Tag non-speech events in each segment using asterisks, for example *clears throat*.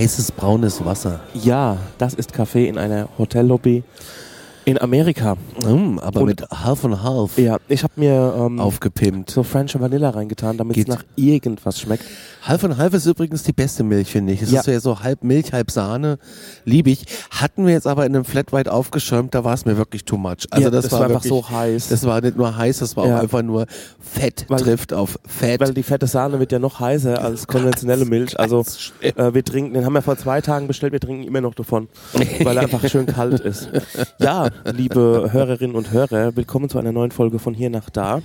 Heißes braunes Wasser. Ja, das ist Kaffee in einer Hotellobby in Amerika. Mm, aber Und- mit Half and Half Ja, ich habe mir ähm, aufgepimpt. so French Vanilla reingetan, damit es nach irgendwas schmeckt. Half and Half ist übrigens die beste Milch, finde ich. Es Ja. ist ja so halb Milch, halb Sahne. Liebe ich. Hatten wir jetzt aber in einem Flat White aufgeschäumt, da war es mir wirklich too much. Also Ja, das, das war, war einfach wirklich, so heiß. Das war nicht nur heiß, das war Ja. auch einfach nur Fett Weil- trifft auf Fett. Weil die fette Sahne wird ja noch heißer als konventionelle Milch. Also äh, wir trinken, den haben wir vor zwei Tagen bestellt, wir trinken immer noch davon, *laughs* weil er einfach schön kalt ist. Ja, liebe *laughs* Hörerinnen und Hörer, willkommen zu einer neuen Folge von hier nach da.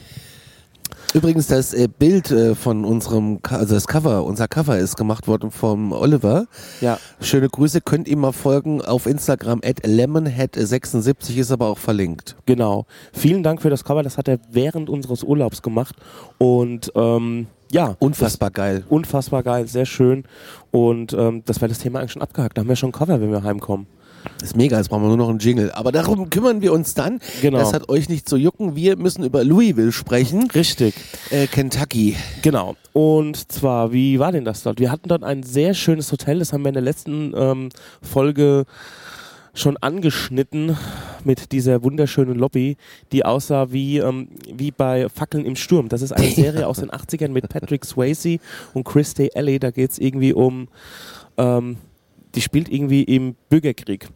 Übrigens, das äh, Bild äh, von unserem, also das Cover, unser Cover ist gemacht worden vom Oliver. Ja, Schöne Grüße, könnt ihm mal folgen auf Instagram at lemonhead76 ist aber auch verlinkt. genau. Vielen Dank für das Cover, das hat er während unseres Urlaubs gemacht und ähm, ja, Unfassbar geil. unfassbar geil, sehr schön und ähm, das wäre das Thema eigentlich schon abgehakt. Da haben wir schon ein Cover, wenn wir heimkommen. Ist mega, jetzt brauchen wir nur noch einen Jingle. Aber darum kümmern wir uns dann. Genau. Das hat euch nicht zu jucken. Wir müssen über Louisville sprechen. Richtig. Äh, Kentucky. Genau. Und zwar, wie war denn das dort? Wir hatten dort ein sehr schönes Hotel, das haben wir in der letzten ähm, Folge schon angeschnitten mit dieser wunderschönen Lobby, die aussah wie, ähm, wie bei Fackeln im Sturm. Das ist eine *laughs* Serie aus den 80ern mit Patrick Swayze und Chris Day Alley. Da geht es irgendwie um, ähm, die spielt irgendwie im Bürgerkrieg.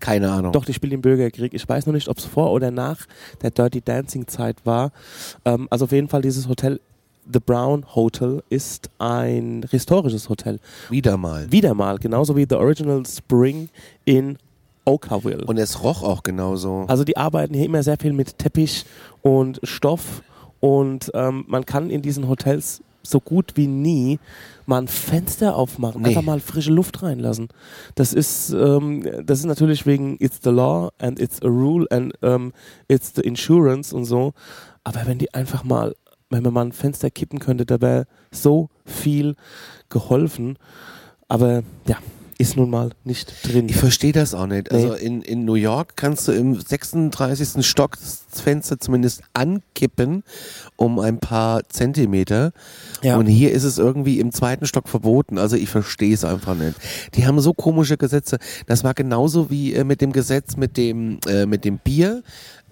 Keine Ahnung. Doch, die spielt im Bürgerkrieg. Ich weiß noch nicht, ob es vor oder nach der Dirty Dancing Zeit war. Ähm, also auf jeden Fall dieses Hotel, The Brown Hotel, ist ein historisches Hotel. Wieder mal. Wieder mal, genauso wie The Original Spring in Okawil. Und es roch auch genauso. Also die arbeiten hier immer sehr viel mit Teppich und Stoff und ähm, man kann in diesen Hotels so gut wie nie mal ein Fenster aufmachen, Nee. einfach mal frische Luft reinlassen. Das ist, ähm, das ist natürlich wegen it's the law and it's a rule and ähm, it's the insurance und so. Aber wenn die einfach mal, wenn man mal ein Fenster kippen könnte, da wäre so viel geholfen. Aber ja, ist nun mal nicht drin. Ich verstehe das auch nicht. Also Nee. in, in New York kannst du im 36. Stock das Fenster zumindest ankippen um ein paar Zentimeter. Ja. Und hier ist es irgendwie im zweiten Stock verboten. Also ich verstehe es einfach nicht. Die haben so komische Gesetze. Das war genauso wie äh, mit dem Gesetz mit dem, äh, mit dem Bier.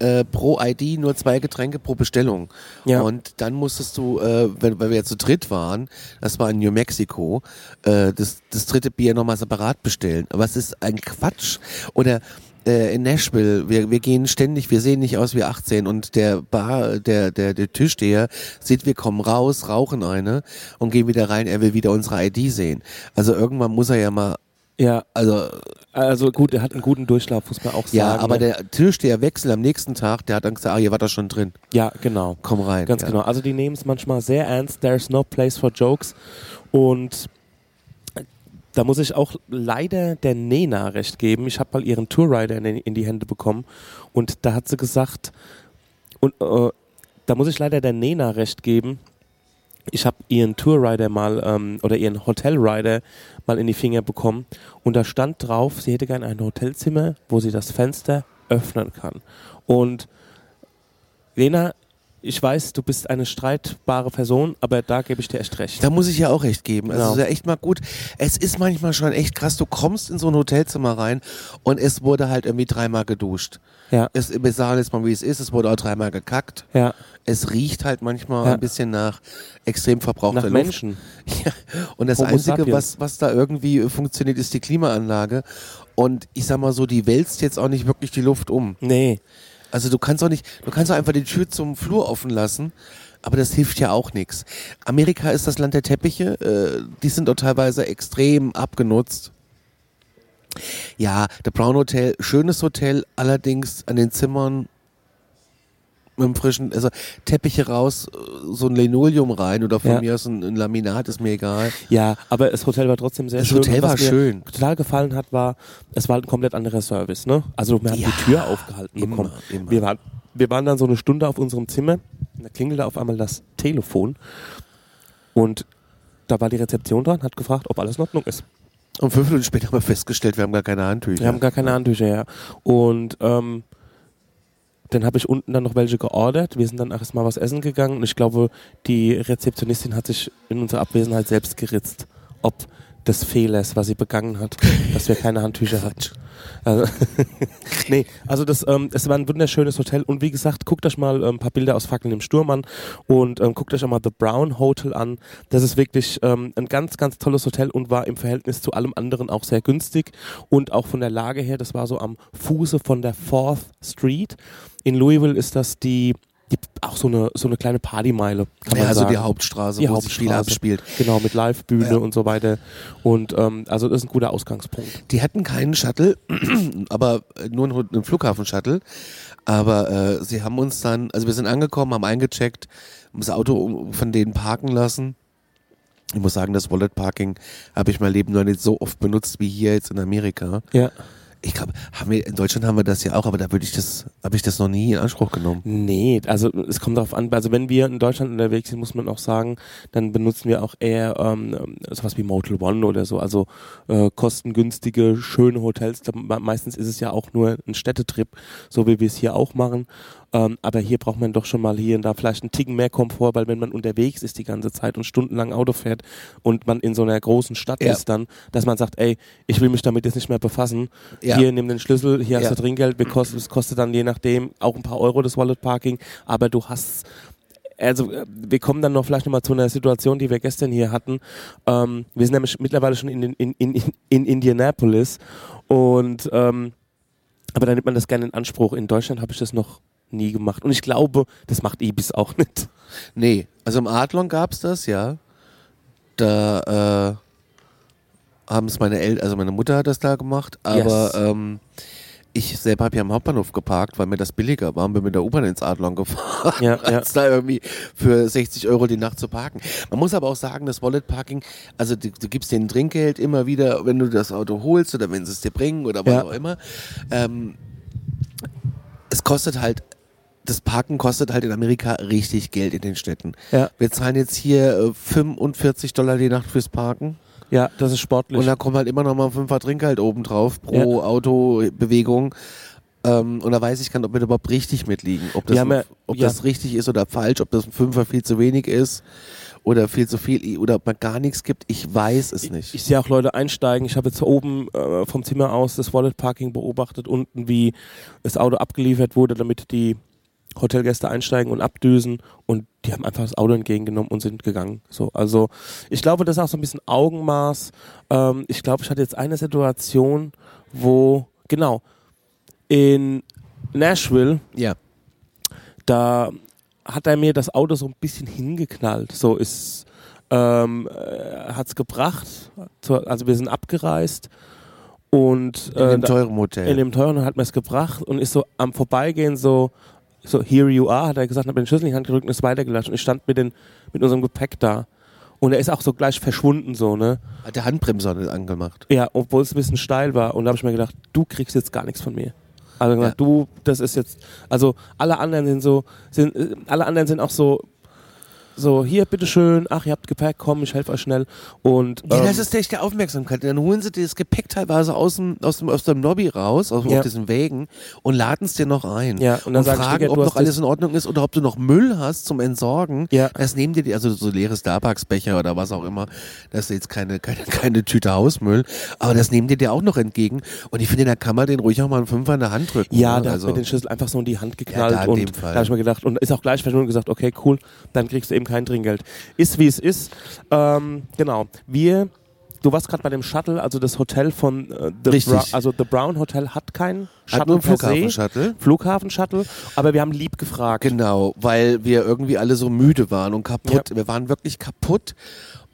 Äh, pro ID nur zwei Getränke pro Bestellung. Ja. Und dann musstest du, äh, wenn, weil wir jetzt zu dritt waren, das war in New Mexico, äh, das, das dritte Bier nochmal separat bestellen. Aber es ist ein Quatsch. Oder äh, in Nashville, wir, wir gehen ständig, wir sehen nicht aus wie 18 und der Bar, der, der, der Tischsteher sieht, wir kommen raus, rauchen eine und gehen wieder rein, er will wieder unsere ID sehen. Also irgendwann muss er ja mal, ja, also also gut, er hat einen guten Durchlauf, muss man auch sagen. ja, aber ne? der Tischsteherwechsel am nächsten Tag, der hat dann gesagt, ah, hier war das schon drin, Ja, genau. komm rein. Ganz ja. genau. Also die nehmen es manchmal sehr ernst. There's no place for jokes. Und da muss ich auch leider der Nena recht geben. Ich habe mal ihren Tourrider in, in die Hände bekommen und da hat sie gesagt, und äh, da muss ich leider der Nena recht geben. Ich habe ihren Tourrider mal ähm, oder ihren Hotelrider mal in die Finger bekommen und da stand drauf, sie hätte gerne ein Hotelzimmer, wo sie das Fenster öffnen kann. Und Lena, ich weiß, du bist eine streitbare Person, aber da gebe ich dir echt recht. Da muss ich ja auch recht geben. Also Genau. es ist ja echt mal gut. Es ist manchmal schon echt krass. Du kommst in so ein Hotelzimmer rein und es wurde halt irgendwie dreimal geduscht. Ja, Es, wir sagen jetzt mal, wie es ist. Es wurde auch dreimal gekackt. ja, Es riecht halt manchmal Ja. ein bisschen nach extrem verbrauchter nach Luft. Menschen. *laughs* Ja. Und das Homo Einzige, sapiens. was, was da irgendwie äh, funktioniert, ist die Klimaanlage. Und ich sag mal so, die wälzt jetzt auch nicht wirklich die Luft um. Nee, Also du kannst auch nicht, du kannst auch einfach die Tür zum Flur offen lassen, aber das hilft ja auch nichts. Amerika ist das Land der Teppiche, äh, die sind auch teilweise extrem abgenutzt. Ja, The Brown Hotel, schönes Hotel, allerdings an den Zimmern mit dem frischen, also Teppiche raus, äh, so ein Linoleum rein oder von Ja. mir aus ein, ein Laminat, ist mir egal. ja, aber das Hotel war trotzdem sehr Das schön. Hotel Und was war mir schön. total gefallen hat, war, es war ein komplett anderer Service, ne? Also wir haben Ja, die Tür aufgehalten immer, bekommen. immer. Wir waren, wir waren dann so eine Stunde auf unserem Zimmer, da klingelte auf einmal das Telefon und da war die Rezeption dran, hat gefragt, ob alles in Ordnung ist. Und fünf Minuten später haben wir festgestellt, wir haben gar keine Handtücher. Wir haben gar keine Handtücher, ja. Und ähm, dann habe ich unten dann noch welche geordert. Wir sind dann erst mal was essen gegangen und ich glaube, die Rezeptionistin hat sich in unserer Abwesenheit selbst geritzt ob des Fehlers, was sie begangen hat, *laughs* dass wir keine Handtücher hatten. Also, *laughs* nee, also das, ähm, es war ein wunderschönes Hotel und wie gesagt, guckt euch mal ähm, ein paar Bilder aus Fackeln im Sturm an und ähm, guckt euch auch mal The Brown Hotel an. Das ist wirklich ähm, ein ganz, ganz tolles Hotel und war im Verhältnis zu allem anderen auch sehr günstig und auch von der Lage her, das war so am Fuße von der Fourth Street. In Louisville ist das die auch so eine, so eine kleine Partymeile. Kann ja, man also sagen. die Hauptstraße, Die wo Hauptstraße. sich viel abspielt. Genau, mit Live-Bühne Ja. und so weiter. Und ähm, also das ist ein guter Ausgangspunkt. Die hatten keinen Shuttle, *clears throat* aber äh, nur einen, einen Flughafen-Shuttle. Aber äh, sie haben uns dann, also wir sind angekommen, haben eingecheckt, haben das Auto von denen parken lassen. Ich muss sagen, das Wallet Parking habe ich mein Leben noch nicht so oft benutzt wie hier jetzt in Amerika. Ja. Ich glaube, haben wir in Deutschland haben wir das ja auch, aber da würde ich das, habe ich das noch nie in Anspruch genommen. Nee, also es kommt darauf an, also wenn wir in Deutschland unterwegs sind, muss man auch sagen, dann benutzen wir auch eher ähm, sowas wie Motel One oder so, also äh, kostengünstige, schöne Hotels. Da, meistens ist es ja auch nur ein Städtetrip, so wie wir es hier auch machen. Ähm, aber hier braucht man doch schon mal hier und da vielleicht einen Ticken mehr Komfort, weil wenn man unterwegs ist die ganze Zeit und stundenlang Auto fährt und man in so einer großen Stadt Ja. ist dann, dass man sagt, ey, ich will mich damit jetzt nicht mehr befassen. Ja. Hier, nimm den Schlüssel, hier hast du Trinkgeld, es kostet dann je nachdem auch ein paar Euro das Wallet Parking, aber du hast also äh, wir kommen dann noch vielleicht nochmal zu einer Situation, die wir gestern hier hatten. Ähm, wir sind nämlich mittlerweile schon in, in, in, in, in Indianapolis und ähm, aber da nimmt man das gerne in Anspruch. In Deutschland habe ich das noch nie gemacht und ich glaube, das macht Ibis auch nicht. Nee, also im Adlon gab's das, ja. Da äh, haben es meine Eltern, also meine Mutter hat das da gemacht, aber Yes. ähm, ich selber habe ja am Hauptbahnhof geparkt, weil mir das billiger war und bin mit der U-Bahn ins Adlon gefahren, Ja, *laughs* ja. als da irgendwie für 60 Euro die Nacht zu parken. Man muss aber auch sagen, das Wallet Parking, also du, du gibst denen Trinkgeld immer wieder, wenn du das Auto holst oder wenn sie es dir bringen oder was Ja. auch immer. Ähm, es kostet halt, das Parken kostet halt in Amerika richtig Geld in den Städten. Ja, Wir zahlen jetzt hier äh, 45 Dollar die Nacht fürs Parken. ja, das ist sportlich. Und da kommt halt immer noch mal ein Fünfer Trinkgeld oben drauf pro Autobewegung. Ähm, und da weiß ich gar nicht, ob wir da überhaupt richtig mitliegen. Ob, das, ja- ob ja. das richtig ist oder falsch, ob das ein Fünfer viel zu wenig ist oder viel zu viel oder ob man gar nichts gibt. Ich weiß es nicht. Ich sehe auch Leute einsteigen. Ich habe jetzt oben äh, vom Zimmer aus das Wallet Parking beobachtet, unten wie das Auto abgeliefert wurde, damit die Hotelgäste einsteigen und abdüsen und die haben einfach das Auto entgegengenommen und sind gegangen. So, also ich glaube, das ist auch so ein bisschen Augenmaß. Ähm, ich glaube, ich hatte jetzt eine Situation, wo genau in Nashville ja. da hat er mir das Auto so ein bisschen hingeknallt. So ist ähm, äh, hat's gebracht. Also wir sind abgereist und In äh, dem da- teuren Hotel. in dem teuren hat mir es gebracht und ist so am Vorbeigehen so so here you are hat er gesagt, hat mir den Schlüssel in die Hand gedrückt und ist weitergelatscht und ich stand mit den mit unserem Gepäck da. Und er ist auch so gleich verschwunden so ne? Hat der Handbremse nicht angemacht. ja obwohl es ein bisschen steil war. Und da habe ich mir gedacht du kriegst jetzt gar nichts von mir. Also gesagt, du das ist jetzt also alle anderen sind so sind äh, alle anderen sind auch so so hier bitteschön ach ihr habt Gepäck komm ich helfe euch schnell und Ja, ähm, das ist echt der Aufmerksamkeit. Dann holen sie dir das Gepäck teilweise aus dem, aus dem, aus dem Lobby raus, aus, Ja. auf diesen Wägen und laden es dir noch ein. Ja, und dann sagen, fragen, Digga, ob noch alles in Ordnung ist oder ob du noch Müll hast zum Entsorgen. Ja. Das nehmen dir die, also so leere Starbucks-Becher oder was auch immer. Das ist jetzt keine, keine, keine Tüte Hausmüll. Aber das nehmen die dir auch noch entgegen. Und ich finde, da kann man den ruhig auch mal einen Fünfer in der Hand drücken. Ja, ne? der also, hat mir den Schlüssel einfach so in die Hand geknallt da in und da habe ich mir gedacht und ist auch gleich verschwunden und gesagt, okay, cool, dann kriegst du eben kein Trinkgeld. Ist wie es ist. Ähm, genau. Wir, du warst gerade bei dem Shuttle, also das Hotel von äh, The Richtig. Bra also The Brown Hotel hat keinen Shuttle hat nur einen per se. Flughafen-Shuttle. Flughafen-Shuttle, aber wir haben lieb gefragt. Genau, weil wir irgendwie alle so müde waren und kaputt. Wir waren wirklich kaputt.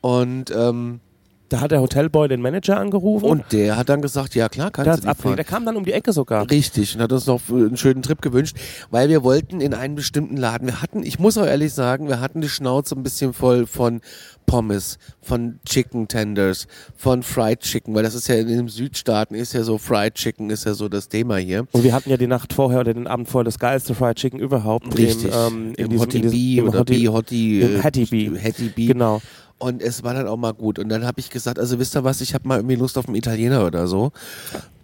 Und, ähm, Da hat der Hotelboy den Manager angerufen und der hat dann gesagt, ja klar, kannst der, du abgelehnt. fahren. der kam dann um die Ecke sogar. Richtig, und hat uns noch einen schönen Trip gewünscht, weil wir wollten in einen bestimmten Laden. Wir hatten, ich muss auch ehrlich sagen, wir hatten die Schnauze ein bisschen voll von Pommes, von Chicken Tenders, von Fried Chicken, weil das ist ja in den Südstaaten ist ja so Fried Chicken ist ja so das Thema hier. Und wir hatten ja die Nacht vorher oder den Abend vorher das geilste Fried Chicken überhaupt. Richtig. Im, ähm, Im diesem, Hottie Bee im oder Hottie- Bee im Hattie Bee. Hattie Bee. Genau. Und es war dann auch mal gut. Und dann habe ich gesagt, also wisst ihr was, ich habe mal irgendwie Lust auf einen Italiener oder so.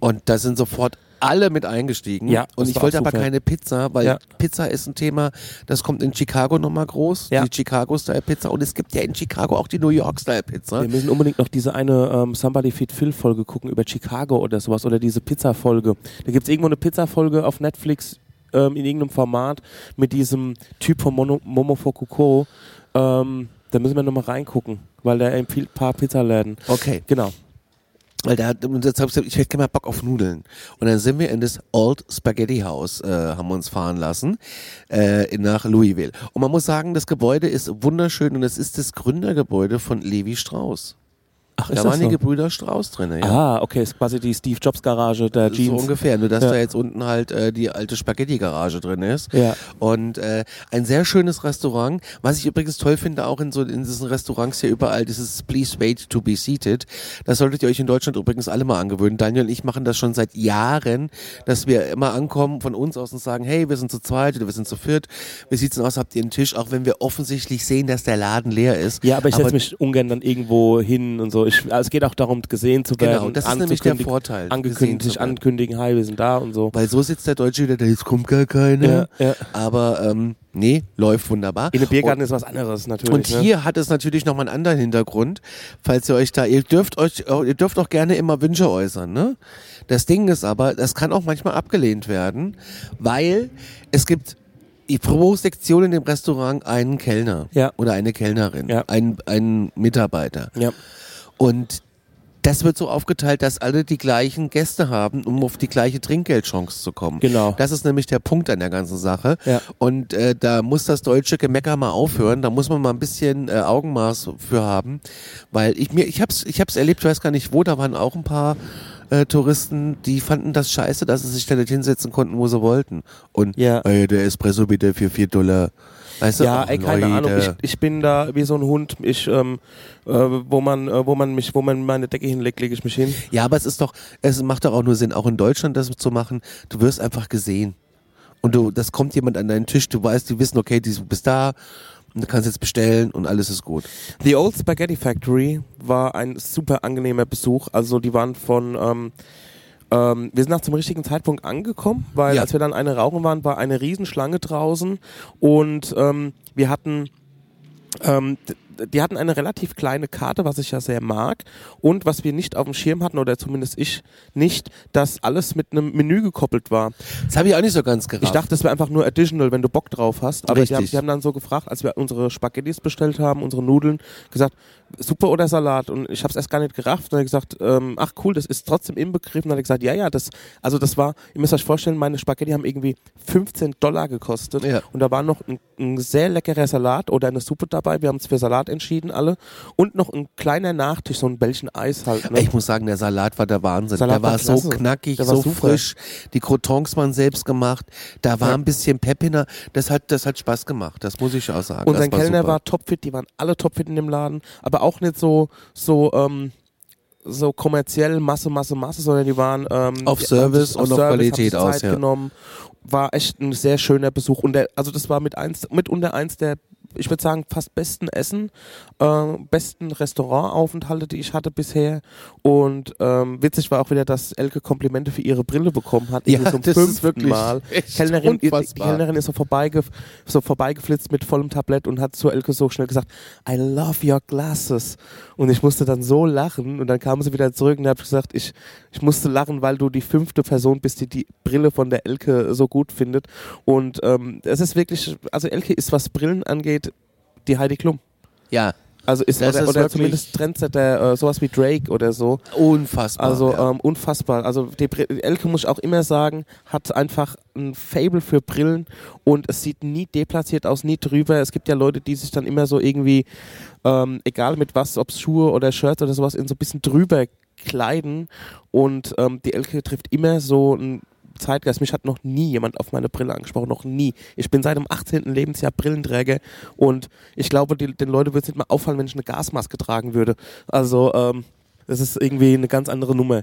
Und da sind sofort alle mit eingestiegen. Ja, und ich wollte aber keine Pizza, weil Ja. Pizza ist ein Thema, das kommt in Chicago nochmal groß, Ja. die Chicago-Style-Pizza. Und es gibt ja in Chicago auch die New York-Style-Pizza. Wir müssen unbedingt noch diese eine ähm, Somebody Feed Phil Folge gucken über Chicago oder sowas oder diese Pizza-Folge. Da gibt es irgendwo eine Pizza-Folge auf Netflix ähm, in irgendeinem Format mit diesem Typ von Mono, Momofuku Ähm, da müssen wir nochmal reingucken, weil der empfiehlt ein paar Pizzaläden. Okay. Genau. Weil da hat, und jetzt hab ich ich hätte gerne mal Bock auf Nudeln. Und dann sind wir in das Old Spaghetti House, äh, haben wir uns fahren lassen, äh, nach Louisville. Und man muss sagen, das Gebäude ist wunderschön und es ist das Gründergebäude von Levi Strauss. Ach, Da waren die Gebrüder Strauss drin, ja. Ah, okay, ist quasi die Steve Jobs Garage der So Jeans. ungefähr, nur dass Ja. da jetzt unten halt äh, die alte Spaghetti-Garage drin ist. Ja. Und äh, ein sehr schönes Restaurant, was ich übrigens toll finde, auch in so in diesen Restaurants hier überall, dieses Please wait to be seated. Das solltet ihr euch in Deutschland übrigens alle mal angewöhnen. Daniel und ich machen das schon seit Jahren, dass wir immer ankommen von uns aus und sagen, hey, wir sind zu zweit oder wir sind zu viert. Wie sieht's denn aus? Habt ihr einen Tisch? Auch wenn wir offensichtlich sehen, dass der Laden leer ist. Ja, aber ich setze mich ungern dann irgendwo hin und so. Ich, also es geht auch darum, gesehen zu werden. Genau, das ist nämlich der Vorteil, Angekündigt, sich ankündigen, hi, wir sind da und so. Weil so sitzt der Deutsche wieder, da jetzt kommt gar keiner. Ja, ja. Aber ähm, nee, läuft wunderbar. In einem Biergarten ist was anderes natürlich. Und ne? hier hat es natürlich noch mal einen anderen Hintergrund, falls ihr euch da, ihr dürft euch, ihr dürft auch gerne immer Wünsche äußern, ne? Das Ding ist aber, das kann auch manchmal abgelehnt werden, weil es gibt pro Sektion in dem Restaurant einen Kellner Ja. oder eine Kellnerin, Ja. einen, einen Mitarbeiter. Ja. Und das wird so aufgeteilt, dass alle die gleichen Gäste haben, um auf die gleiche Trinkgeldchance zu kommen. Genau. Das ist nämlich der Punkt an der ganzen Sache. Ja. Und äh, da muss das deutsche Gemecker mal aufhören. Da muss man mal ein bisschen äh, Augenmaß für haben, weil ich mir, ich hab's, ich hab's erlebt, ich weiß gar nicht wo. Da waren auch ein paar äh, Touristen, die fanden das scheiße, dass sie sich da nicht hinsetzen konnten, wo sie wollten. Und Ja. ey, der Espresso bitte für vier Dollar. Weißt du? Ja, ey, keine Leute. Ahnung. Ich, ich bin da wie so ein Hund. Ich, ähm, äh, wo man, äh, wo man mich, wo man meine Decke hinlegt, lege ich mich hin. Ja, aber es ist doch, es macht doch auch nur Sinn, auch in Deutschland das zu machen. Du wirst einfach gesehen. Und du, das kommt jemand an deinen Tisch, du weißt, die wissen, okay, du bist da und du kannst jetzt bestellen und alles ist gut. The Old Spaghetti Factory war ein super angenehmer Besuch. Also die waren von ähm, ähm, wir sind auch zum richtigen Zeitpunkt angekommen, weil Ja. als wir dann eine rauchen waren, war eine Riesenschlange draußen und ähm, wir hatten ähm, die hatten eine relativ kleine Karte, was ich ja sehr mag. Und was wir nicht auf dem Schirm hatten, oder zumindest ich nicht, dass alles mit einem Menü gekoppelt war. Das habe ich auch nicht so ganz gerafft. Ich dachte, das wäre einfach nur additional, wenn du Bock drauf hast. Aber die haben, die haben dann so gefragt, als wir unsere Spaghettis bestellt haben, unsere Nudeln, gesagt, Suppe oder Salat. Und ich habe es erst gar nicht gerafft. Und ich gesagt, ähm, ach cool, das ist trotzdem inbegriffen. Und dann hat er gesagt, ja, ja, das, also das war, ihr müsst euch vorstellen, meine Spaghetti haben irgendwie 15 Dollar gekostet. Ja. Und da war noch ein, ein sehr leckerer Salat oder eine Suppe dabei. Wir haben uns für Salat entschieden, alle. Und noch ein kleiner Nachtisch, so ein Bällchen Eis halt. Ne? Ich muss sagen, der Salat war der Wahnsinn. Salat der war, war so knackig, Der war so super. frisch. Die Crotons waren selbst gemacht. Da war Ja. ein bisschen Pep hinter. Das hat, das hat Spaß gemacht. Das muss ich auch sagen. Das war Kellner war topfit, die waren alle topfit in dem Laden, aber auch nicht so, so, ähm, so kommerziell Masse, Masse, Masse, sondern die waren ähm, Auf Service haben und auf haben Qualität aus, Zeit ja. genommen. War echt ein sehr schöner Besuch und der, also das war mit eins, mitunter eins der, ich würde sagen, fast besten Essen, äh, besten Restaurantaufenthalte, die ich hatte bisher. Und ähm, witzig war auch wieder, dass Elke Komplimente für ihre Brille bekommen hat. Ja, zum das ist wirklich Mal. *laughs* Kellnerin, die. Kellnerin ist so, vorbeigef so vorbeigeflitzt mit vollem Tablett und hat zu Elke so schnell gesagt, I love your glasses. Und ich musste dann so lachen und dann kam sie wieder zurück und habe gesagt, ich, ich musste lachen, weil du die fünfte Person bist, die die Brille von der Elke so gut findet. Und ähm, es ist wirklich, also Elke ist, was Brillen angeht, die Heidi Klum. Ja, Also ist, Das oder, ist oder zumindest Trendsetter, äh, sowas wie Drake oder so. unfassbar. Also ja. ähm, unfassbar. Also die Elke muss ich auch immer sagen, hat einfach ein Fable für Brillen und es sieht nie deplatziert aus, nie drüber. Es gibt ja Leute, die sich dann immer so irgendwie, ähm, egal mit was, ob Schuhe oder Shirts oder sowas, in so ein bisschen drüber kleiden und ähm, die Elke trifft immer so ein Zeitgeist. Mich hat noch nie jemand auf meine Brille angesprochen, noch nie. Ich bin seit dem 18. Lebensjahr Brillenträger und ich glaube, die, den Leuten würde es nicht mal auffallen, wenn ich eine Gasmaske tragen würde. Also, ähm, Das ist irgendwie eine ganz andere Nummer.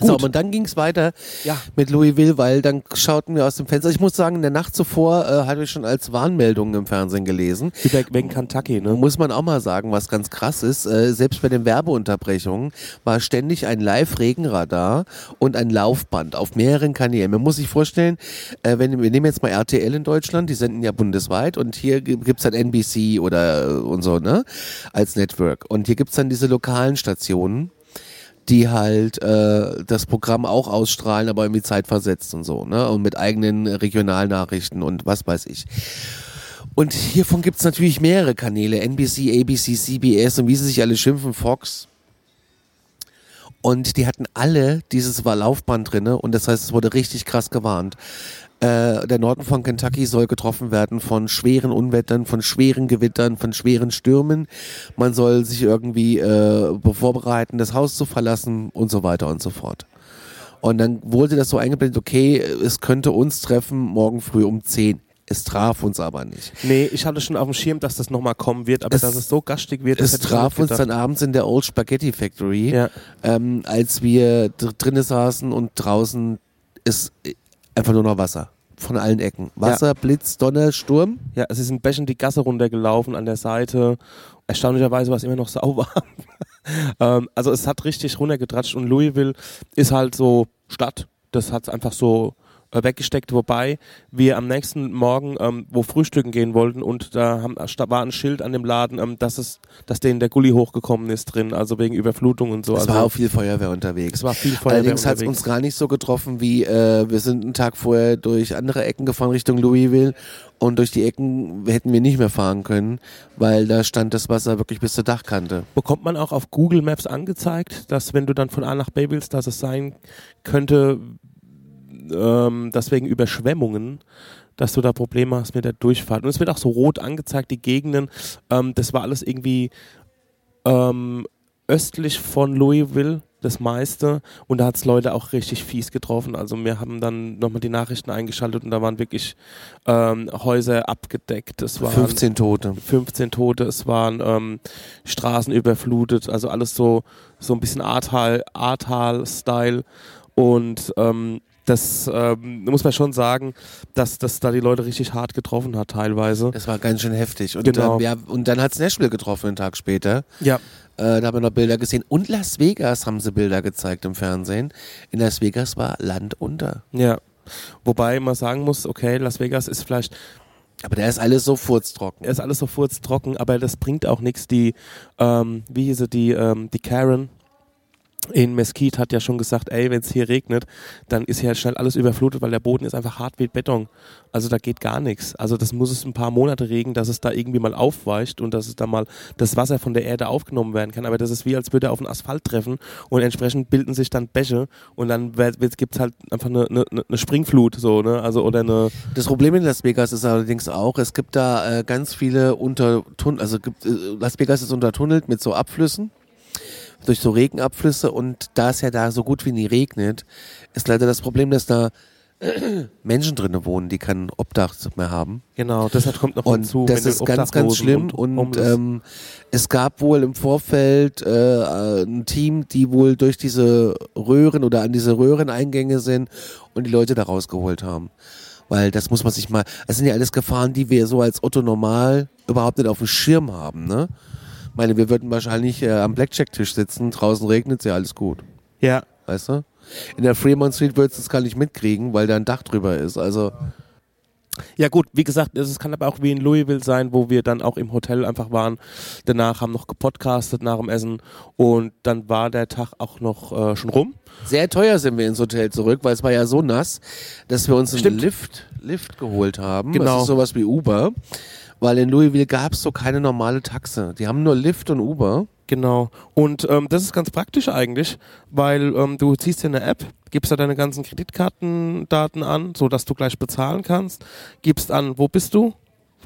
So, Gut. und dann ging's weiter Ja. mit Louisville, weil dann schauten wir aus dem Fenster. Ich muss sagen, in der Nacht zuvor äh, hatte ich schon als Warnmeldungen im Fernsehen gelesen. Über, wegen Kentucky, ne? Muss man auch mal sagen, was ganz krass ist. Äh, selbst bei den Werbeunterbrechungen war ständig ein Live-Regenradar und ein Laufband auf mehreren Kanälen. Man muss sich vorstellen, äh, wenn wir nehmen jetzt mal RTL in Deutschland, die senden ja bundesweit und hier gi- gibt's dann NBC oder äh, und so, ne? Als Network. Und hier gibt's dann diese lokalen Stationen die halt äh, das Programm auch ausstrahlen, aber irgendwie zeitversetzt und so, ne? Und mit eigenen Regionalnachrichten und was weiß ich. Und hiervon gibt's natürlich mehrere Kanäle, NBC, ABC, CBS und wie sie sich alle schimpfen, Fox. Und die hatten alle dieses Laufband drinne und das heißt, es wurde richtig krass gewarnt. Äh, der Norden von Kentucky soll getroffen werden von schweren Unwettern, von schweren Gewittern, von schweren Stürmen. Man soll sich irgendwie äh, vorbereiten, das Haus zu verlassen und so weiter und so fort. Und dann wurde das so eingeblendet, okay, es könnte uns treffen morgen früh um 10. Es traf uns aber nicht. Nee, ich hatte schon auf dem Schirm, dass das nochmal kommen wird, aber Es- dass es so gastig wird, Es traf uns dann abends in der Old Spaghetti Factory, Ja. ähm, als wir dr drinnen saßen und draußen ist äh, einfach nur noch Wasser. Von allen Ecken. Wasser, Blitz, Donner, Sturm. Ja, es ist in Bächen die Gasse runtergelaufen an der Seite. Erstaunlicherweise war es immer noch *laughs* sauber. ähm, also es hat richtig runtergetratscht und Louisville ist halt so Stadt. Das hat einfach so äh, weggesteckt, wobei wir am nächsten Morgen ähm, wo frühstücken gehen wollten und da haben, da war ein Schild an dem Laden, ähm, dass es, dass denen der Gully hochgekommen ist drin, also wegen Überflutung und so. Es also, war auch viel Feuerwehr unterwegs. es war viel Feuerwehr Allerdings hat es uns gar nicht so getroffen, wie äh, wir sind einen Tag vorher durch andere Ecken gefahren Richtung Louisville und durch die Ecken hätten wir nicht mehr fahren können, weil da stand das Wasser wirklich bis zur Dachkante. Bekommt man auch auf Google Maps angezeigt, dass wenn du dann von A nach B willst, dass es sein könnte, ähm, dass wegen Überschwemmungen, dass du da Probleme hast mit der Durchfahrt. Und es wird auch so rot angezeigt, die Gegenden. Ähm, das war alles irgendwie ähm, östlich von Louisville, das meiste. Und da hat es Leute auch richtig fies getroffen. Also wir haben dann nochmal die Nachrichten eingeschaltet und da waren wirklich ähm, Häuser abgedeckt. Es waren 15 Tote. 15 Tote, es waren ähm, Straßen überflutet, also alles so, so ein bisschen Ahrtal, Ahrtal-Style und ähm, das ähm, muss man schon sagen, dass das da die Leute richtig hart getroffen hat teilweise. Das war ganz schön heftig. Und, Genau. ähm, ja, und dann hat's Nashville getroffen einen Tag später. Ja, Äh, da haben wir noch Bilder gesehen. Und Las Vegas haben sie Bilder gezeigt im Fernsehen. In Las Vegas war Land unter. ja. Wobei man sagen muss, okay, Las Vegas ist vielleicht Aber da ist alles so furztrocken. ist alles so furztrocken, aber das bringt auch nichts. Die, ähm, wie hieße die, ähm, die Karen in Mesquite hat ja schon gesagt, ey, wenn es hier regnet, dann ist hier schnell alles überflutet, weil der Boden ist einfach hart wie Beton. Also da geht gar nichts. Also das muss es ein paar Monate regen, dass es da irgendwie mal aufweicht und dass es da mal das Wasser von der Erde aufgenommen werden kann. Aber das ist wie, als würde er auf den Asphalt treffen und entsprechend bilden sich dann Bäche und dann gibt es halt einfach eine, eine, eine Springflut, so, ne? Also oder eine Das Problem in Las Vegas ist allerdings auch, es gibt da äh, ganz viele Untertunnel, also gibt, äh, Las Vegas ist untertunnelt mit so Abflüssen, durch so Regenabflüsse und da es ja da so gut wie nie regnet, ist leider das Problem, dass da *clears throat* Menschen drinnen wohnen, die kein Obdach mehr haben. Genau, deshalb kommt noch Und hinzu. das ist ganz, ganz schlimm. Und, Homeless- ähm, es gab wohl im Vorfeld äh, ein Team, die wohl durch diese Röhren oder an diese Röhreneingänge sind und die Leute da rausgeholt haben. Weil das muss man sich mal, das sind ja alles Gefahren, die wir so als Otto normal überhaupt nicht auf dem Schirm haben, ne? Ich meine, wir würden wahrscheinlich äh, am Blackjack-Tisch sitzen, draußen regnet ja alles gut, ja, weißt du? In der Fremont Street würdest du es gar nicht mitkriegen, weil da ein Dach drüber ist. Also Ja gut, wie gesagt, es kann aber auch wie in Louisville sein, wo wir dann auch im Hotel einfach waren. Danach haben noch gepodcastet nach dem Essen und dann war der Tag auch noch äh, schon rum. Sehr teuer sind wir ins Hotel zurück, weil es war ja so nass, dass wir uns einen Stimmt. Lift, Lift geholt haben. Genau. Das ist sowas wie Uber. Weil in Louisville gab es so keine normale Taxe. Die haben nur Lift und Uber. Genau. Und ähm, das ist ganz praktisch eigentlich, weil ähm, du ziehst dir eine App, gibst da deine ganzen Kreditkartendaten an, so dass du gleich bezahlen kannst, gibst an, wo bist du?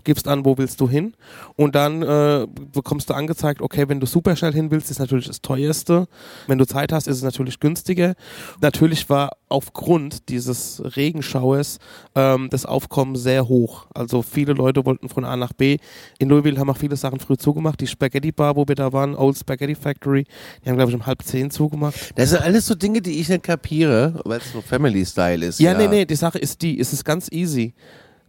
Gibst an, wo willst du hin und dann äh, bekommst du angezeigt, okay, wenn du super schnell hin willst, ist natürlich das teuerste. Wenn du Zeit hast, ist es natürlich günstiger. Natürlich war aufgrund dieses Regenschauers ähm, das Aufkommen sehr hoch. Also viele Leute wollten von A nach B. In Louisville haben auch viele Sachen früh zugemacht. Die Spaghetti Bar, wo wir da waren, Old Spaghetti Factory, die haben glaube ich um halb zehn zugemacht. Das sind alles so Dinge, die ich nicht kapiere, weil es so Family Style ist. Ja, ja, nee, nee, die Sache ist die, es ist ganz easy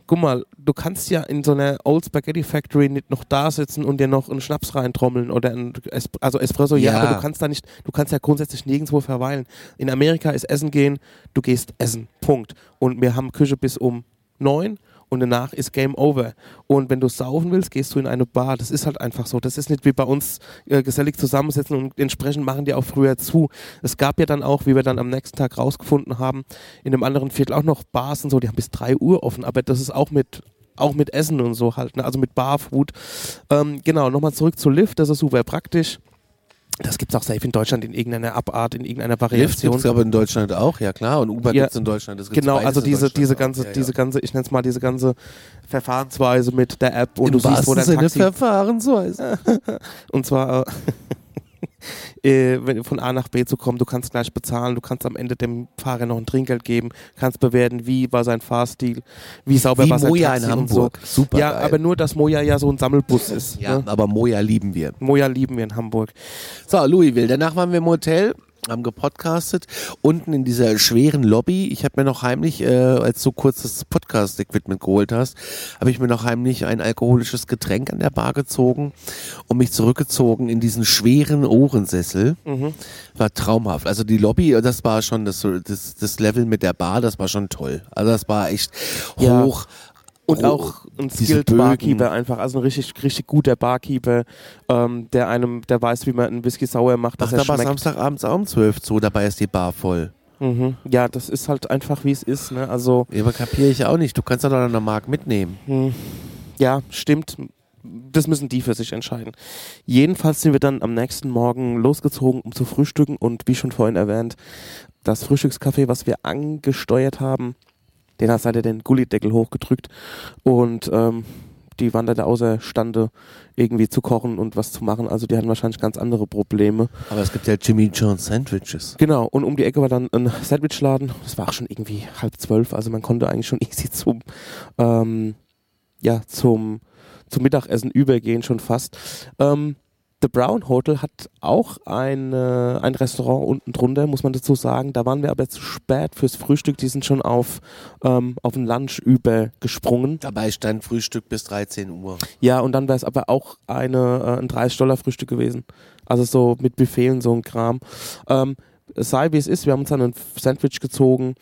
guck mal, du kannst ja in so einer Old Spaghetti Factory nicht noch da sitzen und dir noch einen Schnaps reintrommeln oder ein es also Espresso, ja. ja, aber du kannst da nicht, du kannst ja grundsätzlich nirgendwo verweilen. In Amerika ist Essen gehen, du gehst essen, Punkt. Und wir haben Küche bis um neun und danach ist Game Over. Und wenn du saufen willst, gehst du in eine Bar. Das ist halt einfach so. Das ist nicht wie bei uns äh, gesellig zusammensetzen und entsprechend machen die auch früher zu. Es gab ja dann auch, wie wir dann am nächsten Tag rausgefunden haben, in einem anderen Viertel auch noch Bars und so, die haben bis drei Uhr offen, aber das ist auch mit auch mit Essen und so halt, ne? also mit Barfood. Ähm, genau, nochmal zurück zu Lift, das ist super praktisch. Das gibt es auch safe in Deutschland in irgendeiner Abart, in irgendeiner Variation. Lyft gibt es aber in Deutschland auch, ja klar. Und Uber ja, gibt es in Deutschland. Das genau, also diese, diese ganze, ja, ja. diese ganze, ich nenne es mal diese ganze Verfahrensweise mit der App und Im du siehst, wo der Taxi... Verfahrensweise. *laughs* und zwar... *laughs* Äh, von A nach B zu kommen. Du kannst gleich bezahlen, du kannst am Ende dem Fahrer noch ein Trinkgeld geben, kannst bewerten, wie war sein Fahrstil, wie sauber wie war sein Moja Taxi in Hamburg. So. Super. Ja, geil. aber nur, dass Moja ja so ein Sammelbus ist. Ja, ne? aber Moja lieben wir. Moja lieben wir in Hamburg. So, Louisville. Danach waren wir im Hotel haben gepodcastet. Unten in dieser schweren Lobby, ich habe mir noch heimlich, äh, als du kurz das Podcast-Equipment geholt hast, habe ich mir noch heimlich ein alkoholisches Getränk an der Bar gezogen und mich zurückgezogen in diesen schweren Ohrensessel. Mhm. War traumhaft. Also die Lobby, das war schon das, das, das Level mit der Bar, das war schon toll. Also das war echt hoch. Ja und oh, auch ein skilled Barkeeper einfach, also ein richtig, richtig guter Barkeeper, ähm, der einem, der weiß, wie man einen Whisky sauer macht, dass Ach, er da war Samstagabends auch um 12 zu, dabei ist die Bar voll. Mhm. Ja, das ist halt einfach, wie es ist, ne, also. Ja, aber kapiere ich auch nicht, du kannst doch noch eine Mark mitnehmen. Hm. Ja, stimmt. Das müssen die für sich entscheiden. Jedenfalls sind wir dann am nächsten Morgen losgezogen, um zu frühstücken und wie schon vorhin erwähnt, das Frühstückscafé, was wir angesteuert haben, den hat er den Gullideckel hochgedrückt und ähm, die waren da außerstande, irgendwie zu kochen und was zu machen. Also die hatten wahrscheinlich ganz andere Probleme. Aber es gibt ja Jimmy John's Sandwiches. Genau, und um die Ecke war dann ein Sandwichladen. Das war auch schon irgendwie halb zwölf, also man konnte eigentlich schon *laughs* easy zum, ähm, ja, zum, zum Mittagessen übergehen, schon fast. Ähm, The Brown Hotel hat auch ein, äh, ein Restaurant unten drunter, muss man dazu sagen. Da waren wir aber zu spät fürs Frühstück. Die sind schon auf, ähm, auf den Lunch übergesprungen. Dabei stand Frühstück bis 13 Uhr. Ja, und dann wäre es aber auch eine, äh, ein 30-Dollar-Frühstück gewesen. Also so mit und so ein Kram. Ähm, sei wie es ist, wir haben uns dann ein Sandwich gezogen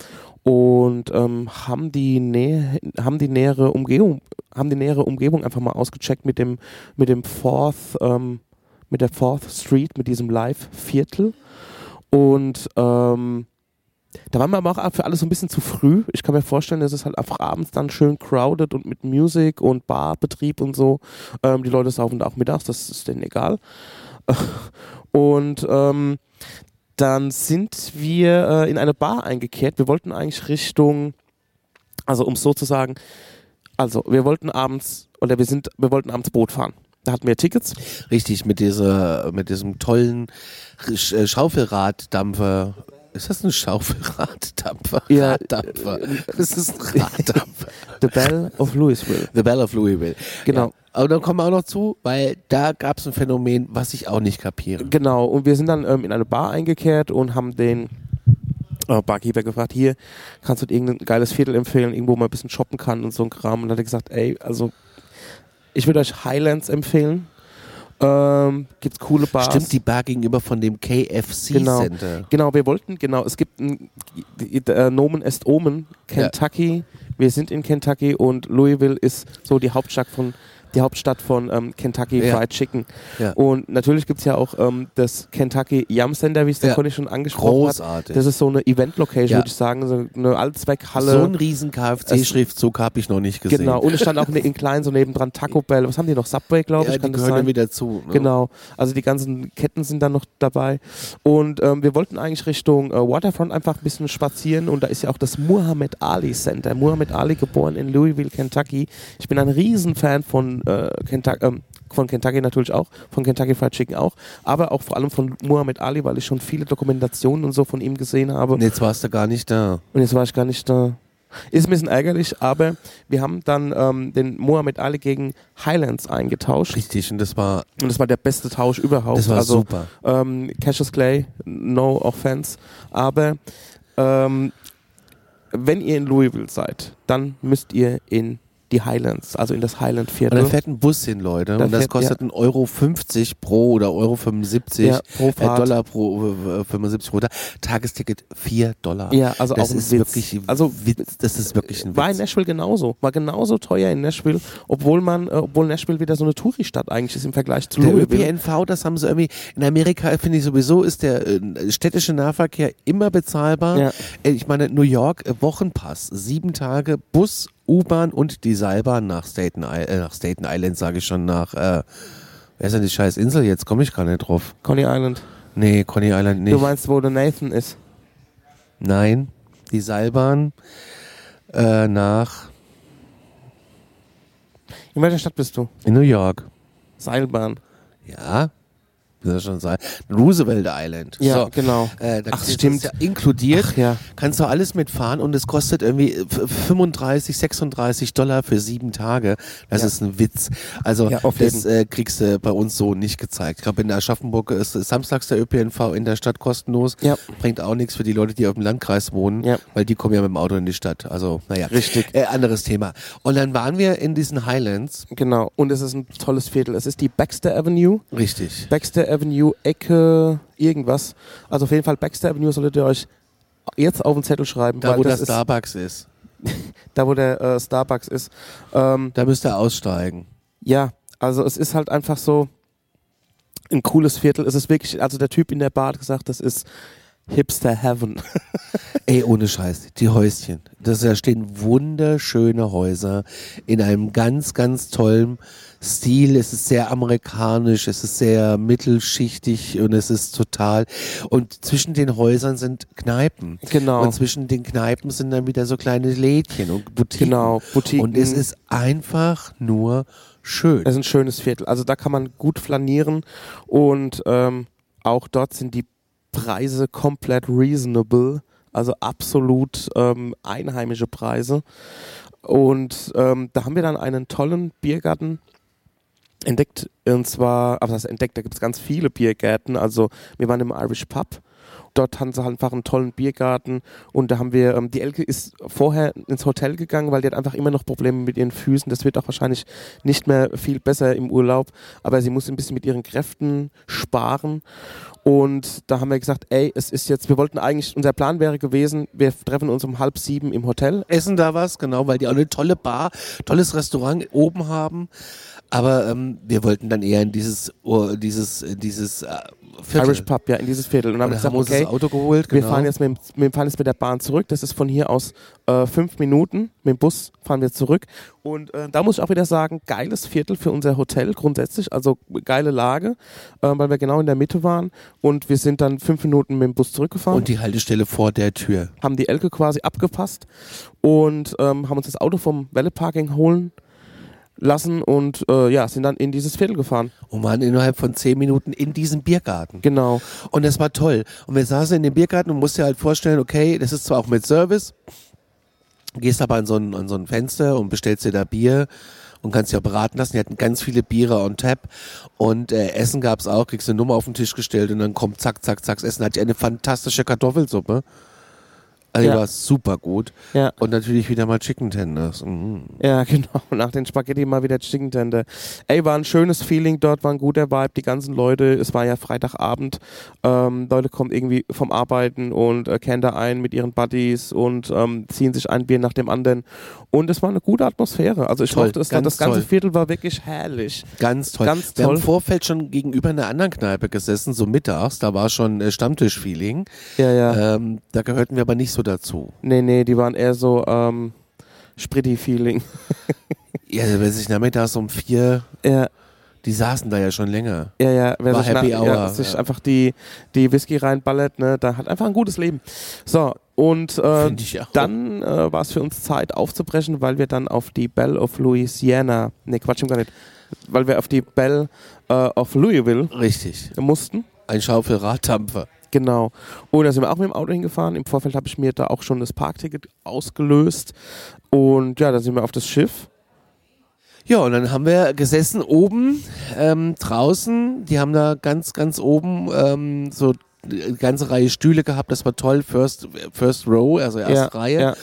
und ähm, haben die Nähe, haben die nähere Umgebung, haben die nähere Umgebung einfach mal ausgecheckt mit dem mit dem Fourth ähm, mit der Fourth Street, mit diesem Live-Viertel. Und ähm, da waren wir aber auch für alles so ein bisschen zu früh. Ich kann mir vorstellen, dass es halt einfach abends dann schön crowded und mit Musik und Barbetrieb und so. Ähm, die Leute saufen da auch mittags, das ist denen egal. *laughs* Und ähm, dann sind wir äh, in eine Bar eingekehrt. Wir wollten eigentlich Richtung, also um es so zu sagen, also wir wollten abends, oder wir sind, wir wollten abends Boot fahren. Da hatten wir Tickets. Richtig, mit dieser, mit diesem tollen äh, Schaufelraddampfer. Ist das ein Schaufelraddampfer? Ja. Raddampfer. Das ist ein Raddampfer. *laughs* The Bell of Louisville. The Bell of Louisville. Genau. Ja. Aber dann kommen wir auch noch zu, weil da gab es ein Phänomen, was ich auch nicht kapiere. Genau, und wir sind dann ähm, in eine Bar eingekehrt und haben den äh, Barkeeper gefragt, hier, kannst du irgendein geiles Viertel empfehlen, irgendwo mal ein bisschen shoppen kann und so ein Kram. Und dann hat er gesagt, ey, also ich würde euch Highlands empfehlen. Ähm, gibt's coole Bars. Stimmt, die Bar gegenüber von dem KFC genau. Center. Genau, wir wollten, genau, es gibt ein äh, Nomen est Omen, Kentucky. Ja. Wir sind in Kentucky und Louisville ist so die Hauptstadt von die Hauptstadt von ähm, Kentucky Ja. Fried Chicken. Ja. Und natürlich gibt's ja auch ähm, das Kentucky Yum Center, wie es der Ja. Conny schon angesprochen hat. Großartig. Das ist so eine Event-Location, Ja. würde ich sagen, so eine Allzweckhalle. so ein riesen KFC-Schriftzug habe ich noch nicht gesehen. Genau, und es stand auch in klein so nebendran Taco *laughs* Bell. Was haben die noch? Subway, glaube ja, ich, die kann das gehören sein? wieder zu. Ne? Genau, also die ganzen Ketten sind dann noch dabei. Und ähm, wir wollten eigentlich Richtung äh, Waterfront einfach ein bisschen spazieren und da ist ja auch das Muhammad Ali Center. Muhammad Ali geboren in Louisville, Kentucky. Ich bin ein Riesenfan von, äh, Kentucky, ähm, von Kentucky natürlich auch, von Kentucky Fried Chicken auch, aber auch vor allem von Muhammad Ali, weil ich schon viele Dokumentationen und so von ihm gesehen habe. Und jetzt warst du gar nicht da. Und jetzt war ich gar nicht da. Ist ein bisschen ärgerlich, aber wir haben dann ähm, den Muhammad Ali gegen Highlands eingetauscht. Richtig, und das war, Und das war der beste Tausch überhaupt. das war also super. ähm, Cassius Clay, no offense. Aber ähm, wenn ihr in Louisville seid, dann müsst ihr in die Highlands, also in das Highland Und Viertel. da fährt ein Bus hin, Leute. Da und das fährt- kostet ein Euro 50 pro oder Euro 75 ja, pro äh, Fahrt. Dollar pro äh, 75 pro Tag. Tagesticket 4 Dollar. Ja, also das auch ist Witz. wirklich Also Witz. Das ist wirklich ein war in Witz. Nashville genauso. War genauso teuer in Nashville, obwohl man, äh, obwohl Nashville wieder so eine Touri-Stadt eigentlich ist im Vergleich zu Der Louisville. ÖPNV, das haben sie irgendwie, in Amerika finde ich sowieso, ist der äh, städtische Nahverkehr immer bezahlbar. Ja. Äh, Ich meine, New York, äh, Wochenpass, sieben Tage, Bus, U-Bahn und die Seilbahn nach Staten, I äh, nach Staten Island, sage ich schon, nach, äh, wer ist denn die scheiß Insel jetzt? Komme ich gar nicht drauf. Coney Island. Nee, Coney Island nicht. Du meinst, wo der Nathan ist? Nein, die Seilbahn äh, nach, In welcher Stadt bist du? in New York. Seilbahn. Ja, wie soll schon sagen? Roosevelt Island. Ja, so. genau. Äh, Ach, stimmt. Ja inkludiert. Ach ja. kannst du alles mitfahren und es kostet irgendwie f- 35, 36 Dollar für sieben Tage. Das Ja. ist ein Witz. Also Ja, das äh, kriegst du bei uns so nicht gezeigt. Ich glaube, in Aschaffenburg ist samstags der ÖPNV in der Stadt kostenlos. Ja. Bringt auch nichts für die Leute, die auf dem Landkreis wohnen, Ja. weil die kommen ja mit dem Auto in die Stadt. Also, naja. Richtig. Äh, anderes Thema. Und dann waren wir in diesen Highlands. Genau. Und es ist ein tolles Viertel. Es ist die Baxter Avenue. Richtig. Baxter Avenue, Ecke, irgendwas. Also auf jeden Fall Baxter Avenue solltet ihr euch jetzt auf den Zettel schreiben, Da, wo das der Starbucks ist. *laughs* da, wo der äh, Starbucks ist. Ähm, Da müsst ihr aussteigen. ja, also es ist halt einfach so ein cooles Viertel. Es ist wirklich, also der Typ in der Bar hat gesagt, das ist Hipster Heaven. *laughs* Ey, ohne Scheiß, die Häuschen. Das, da stehen wunderschöne Häuser in einem ganz, ganz tollen Stil. Es ist sehr amerikanisch, es ist sehr mittelschichtig und es ist total. Und zwischen den Häusern sind Kneipen. Genau. Und zwischen den Kneipen sind dann wieder so kleine Lädchen und Boutiquen. Genau, Boutiquen. Und es ist einfach nur schön. Es ist ein schönes Viertel. Also da kann man gut flanieren und ähm, auch dort sind die Preise komplett reasonable. Also absolut ähm, einheimische Preise. Und ähm, da haben wir dann einen tollen Biergarten entdeckt. Und zwar, aber das entdeckt, da gibt es ganz viele Biergärten. Also wir waren im Irish Pub. Dort haben sie halt einfach einen tollen Biergarten und da haben wir, ähm, die Elke ist vorher ins Hotel gegangen, weil die hat einfach immer noch Probleme mit ihren Füßen. Das wird auch wahrscheinlich nicht mehr viel besser im Urlaub, aber sie muss ein bisschen mit ihren Kräften sparen. Und da haben wir gesagt, ey, es ist jetzt, wir wollten eigentlich, unser Plan wäre gewesen, wir treffen uns um halb sieben im Hotel. Essen da was, genau, weil die auch eine tolle Bar, tolles Restaurant oben haben. Aber ähm, wir wollten dann eher in dieses, oh, dieses, dieses äh, Viertel. Irish Pub, ja, in dieses Viertel. Und dann haben wir wir gesagt, okay, das Auto geholt. Wir genau. fahren jetzt mit, wir fahren jetzt mit der Bahn zurück. Das ist von hier aus äh, fünf Minuten. Mit dem Bus fahren wir zurück. Und äh, da muss ich auch wieder sagen, geiles Viertel für unser Hotel grundsätzlich. Also geile Lage, äh, weil wir genau in der Mitte waren. Und wir sind dann fünf Minuten mit dem Bus zurückgefahren. Und die Haltestelle vor der Tür. haben die Elke quasi abgepasst und ähm, haben uns das Auto vom Welleparking holen lassen und äh, ja, sind dann in dieses Viertel gefahren. Und waren innerhalb von zehn Minuten in diesem Biergarten. Genau. Und das war toll. Und wir saßen in dem Biergarten und musst dir halt vorstellen, okay, das ist zwar auch mit Service, gehst aber an so ein, an so ein Fenster und bestellst dir da Bier und kannst dich auch beraten lassen. Die hatten ganz viele Biere on tap und äh, Essen gab's auch, kriegst eine Nummer auf den Tisch gestellt und dann kommt zack, zack, zack, Essen. Hat die eine fantastische Kartoffelsuppe. Also Ja. war super gut. Ja. Und natürlich wieder mal Chicken Tenders. Mhm. Ja, *laughs* genau. Nach den Spaghetti mal wieder Chicken Tender. Ey, war ein schönes Feeling dort, war ein guter Vibe. Die ganzen Leute, es war ja Freitagabend. Ähm, Leute kommen irgendwie vom Arbeiten und äh, kennen da ein mit ihren Buddies und ähm, ziehen sich ein Bier nach dem anderen. Und es war eine gute Atmosphäre. Also ich Toll, mochte es. das ganze toll. Viertel war wirklich herrlich. Ganz toll. Ganz Wir haben toll. im Vorfeld schon gegenüber einer anderen Kneipe gesessen, so mittags. Da war schon äh, Stammtisch-Feeling. Ja, ja. Ähm, da gehörten wir aber nicht so dazu. Nee, nee, die waren eher so ähm, Spritti-Feeling. *laughs* Ja, wer sich nachmittags um vier, Ja, die saßen da ja schon länger. ja, ja. Wer War sich, Happy nach, Hour, ja, sich ja. einfach die, die Whisky reinballert, ne, da hat einfach ein gutes Leben. So, und äh, dann äh, war es für uns Zeit aufzubrechen, weil wir dann auf die Belle of Louisiana, ne Quatsch, gar nicht, weil wir auf die Belle äh, of Louisville Richtig. mussten. Ein Schaufelraddampfer. Genau. Und da sind wir auch mit dem Auto hingefahren. Im Vorfeld habe ich mir da auch schon das Parkticket ausgelöst. Und ja, dann sind wir auf das Schiff. Ja, und dann haben wir gesessen oben, ähm, draußen. Die haben da ganz, ganz oben ähm, so eine ganze Reihe Stühle gehabt. Das war toll. First, First Row, also erste Ja, Reihe. ja.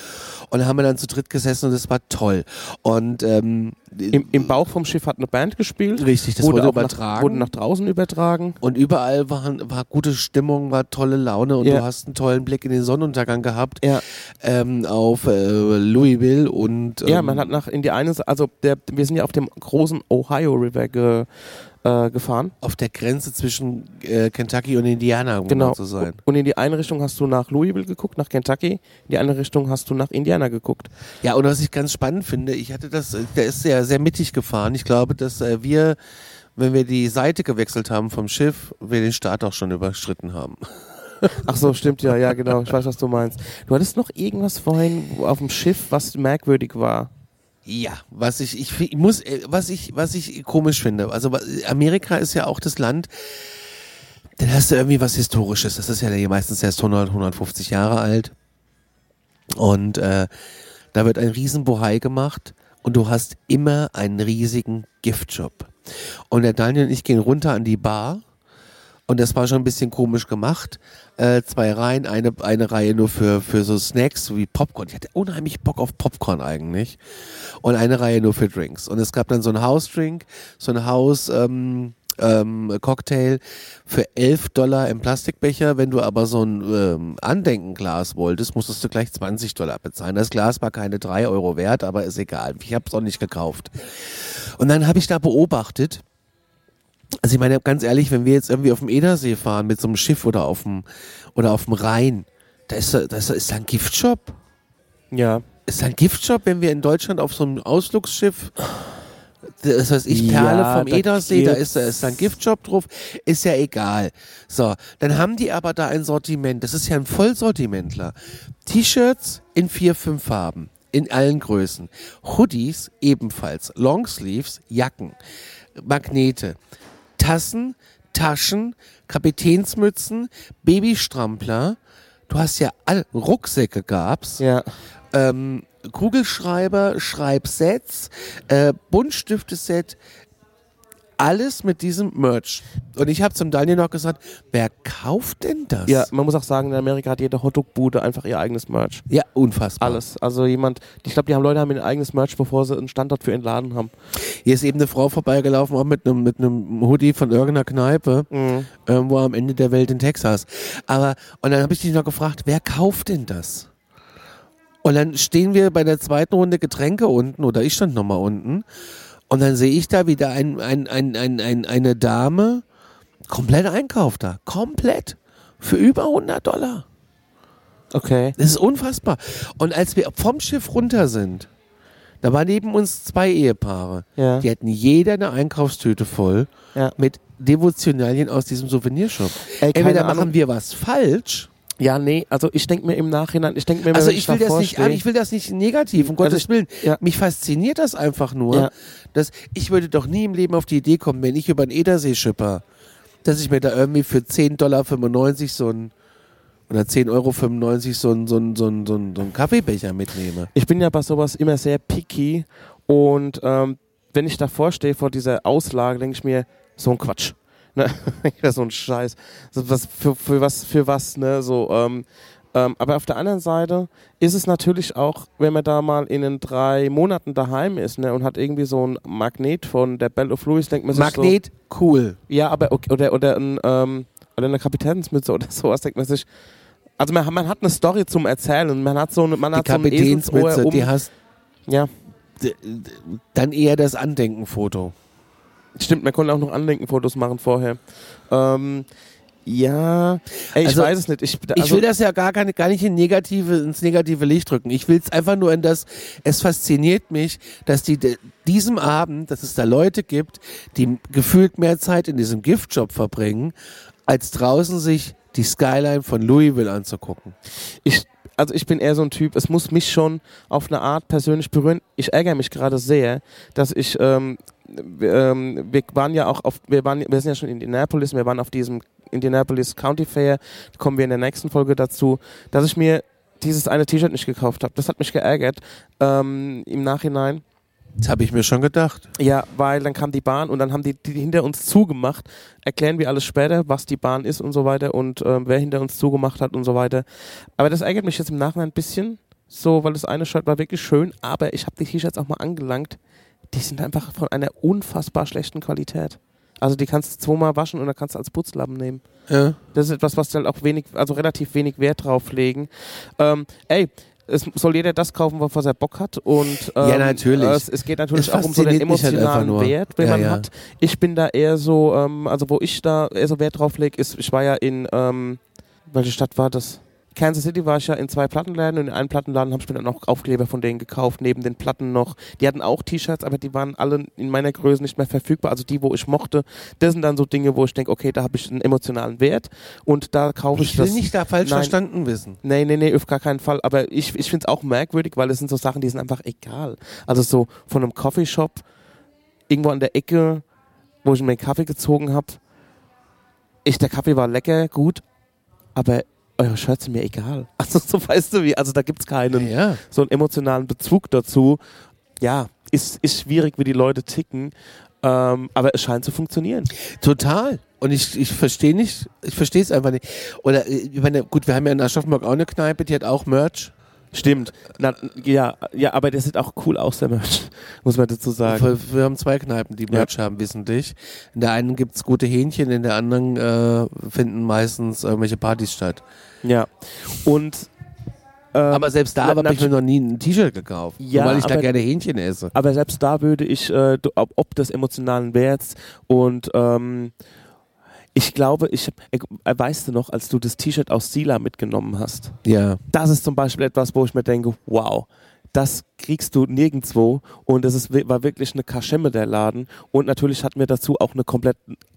Und haben wir dann zu dritt gesessen und das war toll. Und ähm, Im, Im Bauch vom Schiff hat eine Band gespielt. richtig, das wurde, auch übertragen. Nach, wurde nach draußen übertragen. und überall waren, war gute Stimmung, war tolle Laune und Ja. du hast einen tollen Blick in den Sonnenuntergang gehabt Ja, ähm, auf äh, Louisville und ähm, ja man hat nach in die eine, also der, wir sind ja auf dem großen Ohio River ge, äh, gefahren. auf der Grenze zwischen äh, Kentucky und Indiana, um Genau. genau zu sein. Und in die eine Richtung hast du nach Louisville geguckt, nach Kentucky. In die andere Richtung hast du nach Indiana geguckt. Ja, und was ich ganz spannend finde, ich hatte das, äh, der ist sehr, sehr mittig gefahren. Ich glaube, dass äh, wir, wenn wir die Seite gewechselt haben vom Schiff, wir den Start auch schon überschritten haben. *laughs* Ach so, stimmt ja, ja genau. Ich weiß, was du meinst. Du hattest noch irgendwas vorhin auf dem Schiff, was merkwürdig war. Ja, was ich, ich, ich muss, äh, was ich, was ich komisch finde. Also Amerika ist ja auch das Land, dann hast du irgendwie was Historisches. Das ist ja meistens erst 100, 150 Jahre alt. Und äh, da wird ein Riesenbohai gemacht und du hast immer einen riesigen Giftshop. Und der Daniel und ich gehen runter an die Bar und das war schon ein bisschen komisch gemacht. Äh, zwei Reihen, eine, eine Reihe nur für, für so Snacks wie Popcorn. Ich hatte unheimlich Bock auf Popcorn eigentlich. Und eine Reihe nur für Drinks. Und es gab dann so einen Hausdrink, so ein Haus, ähm, ähm, Cocktail für 11 Dollar im Plastikbecher. Wenn du aber so ein ähm, Andenkenglas wolltest, musstest du gleich 20 Dollar bezahlen. Das Glas war keine 3 Euro wert, aber ist egal. Ich habe es auch nicht gekauft. Und dann habe ich da beobachtet, also ich meine, ganz ehrlich, wenn wir jetzt irgendwie auf dem Edersee fahren mit so einem Schiff oder auf dem, oder auf dem Rhein, da ist, da- ist, da ist ein Giftshop. Ja. Ist da ein Giftshop, wenn wir in Deutschland auf so einem Ausflugsschiff, das heißt ich, Ja, Perle vom da Edersee, da ist, da ist da ein Giftshop drauf, ist ja egal. So, dann haben die aber da ein Sortiment, das ist ja ein Vollsortimentler. T-Shirts in vier, fünf Farben, in allen Größen. Hoodies ebenfalls, Longsleeves, Jacken, Magnete, Tassen, Taschen, Kapitänsmützen, Babystrampler. Du hast ja alle Rucksäcke gab's Ja. ähm, Kugelschreiber, Schreibsets, äh, Buntstifteset, alles mit diesem Merch. Und ich habe zum Daniel noch gesagt, wer kauft denn das? Ja, man muss auch sagen, in Amerika hat jede Hotdog-Bude einfach ihr eigenes Merch. Ja, unfassbar. Alles. Also jemand, ich glaube, die haben Leute haben ihr eigenes Merch, bevor sie einen Standort für ihren Laden haben. Hier ist eben eine Frau vorbeigelaufen, auch mit einem mit einem Hoodie von irgendeiner Kneipe, Mhm. irgendwo am Ende der Welt in Texas. Aber, und dann habe ich dich noch gefragt, wer kauft denn das? Und dann stehen wir bei der zweiten Runde Getränke unten, oder ich stand nochmal unten, und dann sehe ich da wieder ein, ein, ein, ein, ein, eine Dame, komplett einkauft da, komplett, für über 100 Dollar. Okay. Das ist unfassbar. Und als wir vom Schiff runter sind, da waren neben uns zwei Ehepaare. Ja. Die hatten jeder eine Einkaufstüte voll Ja. mit Devotionalien aus diesem Souvenirshop. Ey, Entweder Ahnung. machen wir was falsch. Ja, nee, also ich denke mir im Nachhinein, ich denke mir, Also wenn ich will das nicht, stehe- ich will das nicht negativ, um Gottes Also ich- Willen. ja. Mich fasziniert das einfach nur, Ja. dass ich würde doch nie im Leben auf die Idee kommen, wenn ich über einen Edersee schipper, dass ich mir da irgendwie für 10,95 Dollar so ein oder 10,95 Euro so ein, so ein, so ein, so ein, so ein Kaffeebecher mitnehme. Ich bin ja bei sowas immer sehr picky und ähm, wenn ich davor stehe vor dieser Auslage, denke ich mir, so ein Quatsch. Ne? *laughs* So ein Scheiß. Was, für, für was, für was, ne? So, ähm, Ähm, aber auf der anderen Seite ist es natürlich auch, wenn man da mal in den drei Monaten daheim ist ne, und hat irgendwie so ein Magnet von der Bell of Louis, denkt man sich Magnet, cool. so, ja, aber okay, oder oder ein, ähm, oder eine Kapitänsmütze *laughs* oder sowas, denkt man sich. Also man, man hat eine Story zum Erzählen man hat so eine, man Die hat so Kapitänsmütze, um, die hast ja, dann eher das Andenkenfoto. Stimmt, man konnte auch noch Andenkenfotos machen vorher. Ähm, ja, ey, ich Also, weiß es nicht. Ich, ich also, will das ja gar, keine, gar nicht in negative, ins negative Licht drücken. Ich will es einfach nur in das, es fasziniert mich, dass die de, diesem Abend, dass es da Leute gibt, die gefühlt mehr Zeit in diesem Giftjob verbringen, als draußen sich die Skyline von Louisville anzugucken. ich, also ich bin eher so ein Typ, es muss mich schon auf eine Art persönlich berühren. Ich ärgere mich gerade sehr, dass ich, ähm, ähm, wir waren ja auch auf, wir waren, wir sind ja schon in Indianapolis, wir waren auf diesem Indianapolis County Fair, kommen wir in der nächsten Folge dazu, dass ich mir dieses eine T-Shirt nicht gekauft habe. Das hat mich geärgert ähm, im Nachhinein. Das habe ich mir schon gedacht. Ja, weil dann kam die Bahn und dann haben die, die hinter uns zugemacht. Erklären wir alles später, was die Bahn ist und so weiter und ähm, wer hinter uns zugemacht hat und so weiter. Aber das ärgert mich jetzt im Nachhinein ein bisschen, so, weil das eine Shirt war wirklich schön, aber ich habe die T-Shirts auch mal angelangt. Die sind einfach von einer unfassbar schlechten Qualität. Also die kannst du zweimal waschen und dann kannst du als Putzlappen nehmen. Ja. Das ist etwas, was die halt auch wenig, also relativ wenig Wert drauf legen. Ähm, ey, es soll jeder das kaufen, was er Bock hat. Und, ähm, Ja, natürlich. Es, es geht natürlich Es auch um so den halt emotionalen nur. Wert, den Ja, man ja. hat. Ich bin da eher so, ähm, also wo ich da eher so Wert drauf lege, ist, ich war ja in, ähm, welche Stadt war das? Kansas City war ich ja in zwei Plattenläden und in einem Plattenladen habe ich mir dann auch Aufkleber von denen gekauft, neben den Platten noch. Die hatten auch T-Shirts, aber die waren alle in meiner Größe nicht mehr verfügbar. Also die, wo ich mochte, das sind dann so Dinge, wo ich denke, okay, da habe ich einen emotionalen Wert und da kaufe ich, Ich will das. nicht da falsch Nein. verstanden wissen. Nee, nee, nee, auf gar keinen Fall. Aber ich, ich finde es auch merkwürdig, weil es sind so Sachen, die sind einfach egal. Also so von einem Coffeeshop irgendwo an der Ecke, wo ich mir einen Kaffee gezogen habe. Ich, der Kaffee war lecker, gut, aber eure Shirts sind mir egal. *laughs* Also so weißt du wie, also da gibt's keinen Ja. so einen emotionalen Bezug dazu. Ja, ist, ist schwierig, wie die Leute ticken. Ähm, aber es scheint zu funktionieren. Total. Und ich, ich verstehe nicht, ich verstehe es einfach nicht. Oder äh, ich meine, gut, wir haben ja in Aschaffenburg auch eine Kneipe, die hat auch Merch. Stimmt. Na, ja, ja, aber der sieht auch cool aus, der Merch. *laughs* Muss man dazu sagen. Wir, haben zwei Kneipen, die Merch haben, wissentlich. In der einen gibt's gute Hähnchen, in der anderen äh, finden meistens irgendwelche Partys statt. Ja. Und ähm, aber selbst da habe ich mir noch nie ein T-Shirt gekauft, Ja, weil ich da aber- gerne Hähnchen esse. aber selbst da würde ich, äh, ob des emotionalen Werts und ähm, ich glaube, ich hab, äh, weißt du noch, als du das T-Shirt aus Sila mitgenommen hast, Ja. das ist zum Beispiel etwas, wo ich mir denke, wow, das kriegst du nirgendwo und es ist, war wirklich eine Kaschemme der Laden und natürlich hatten wir dazu auch eine komplett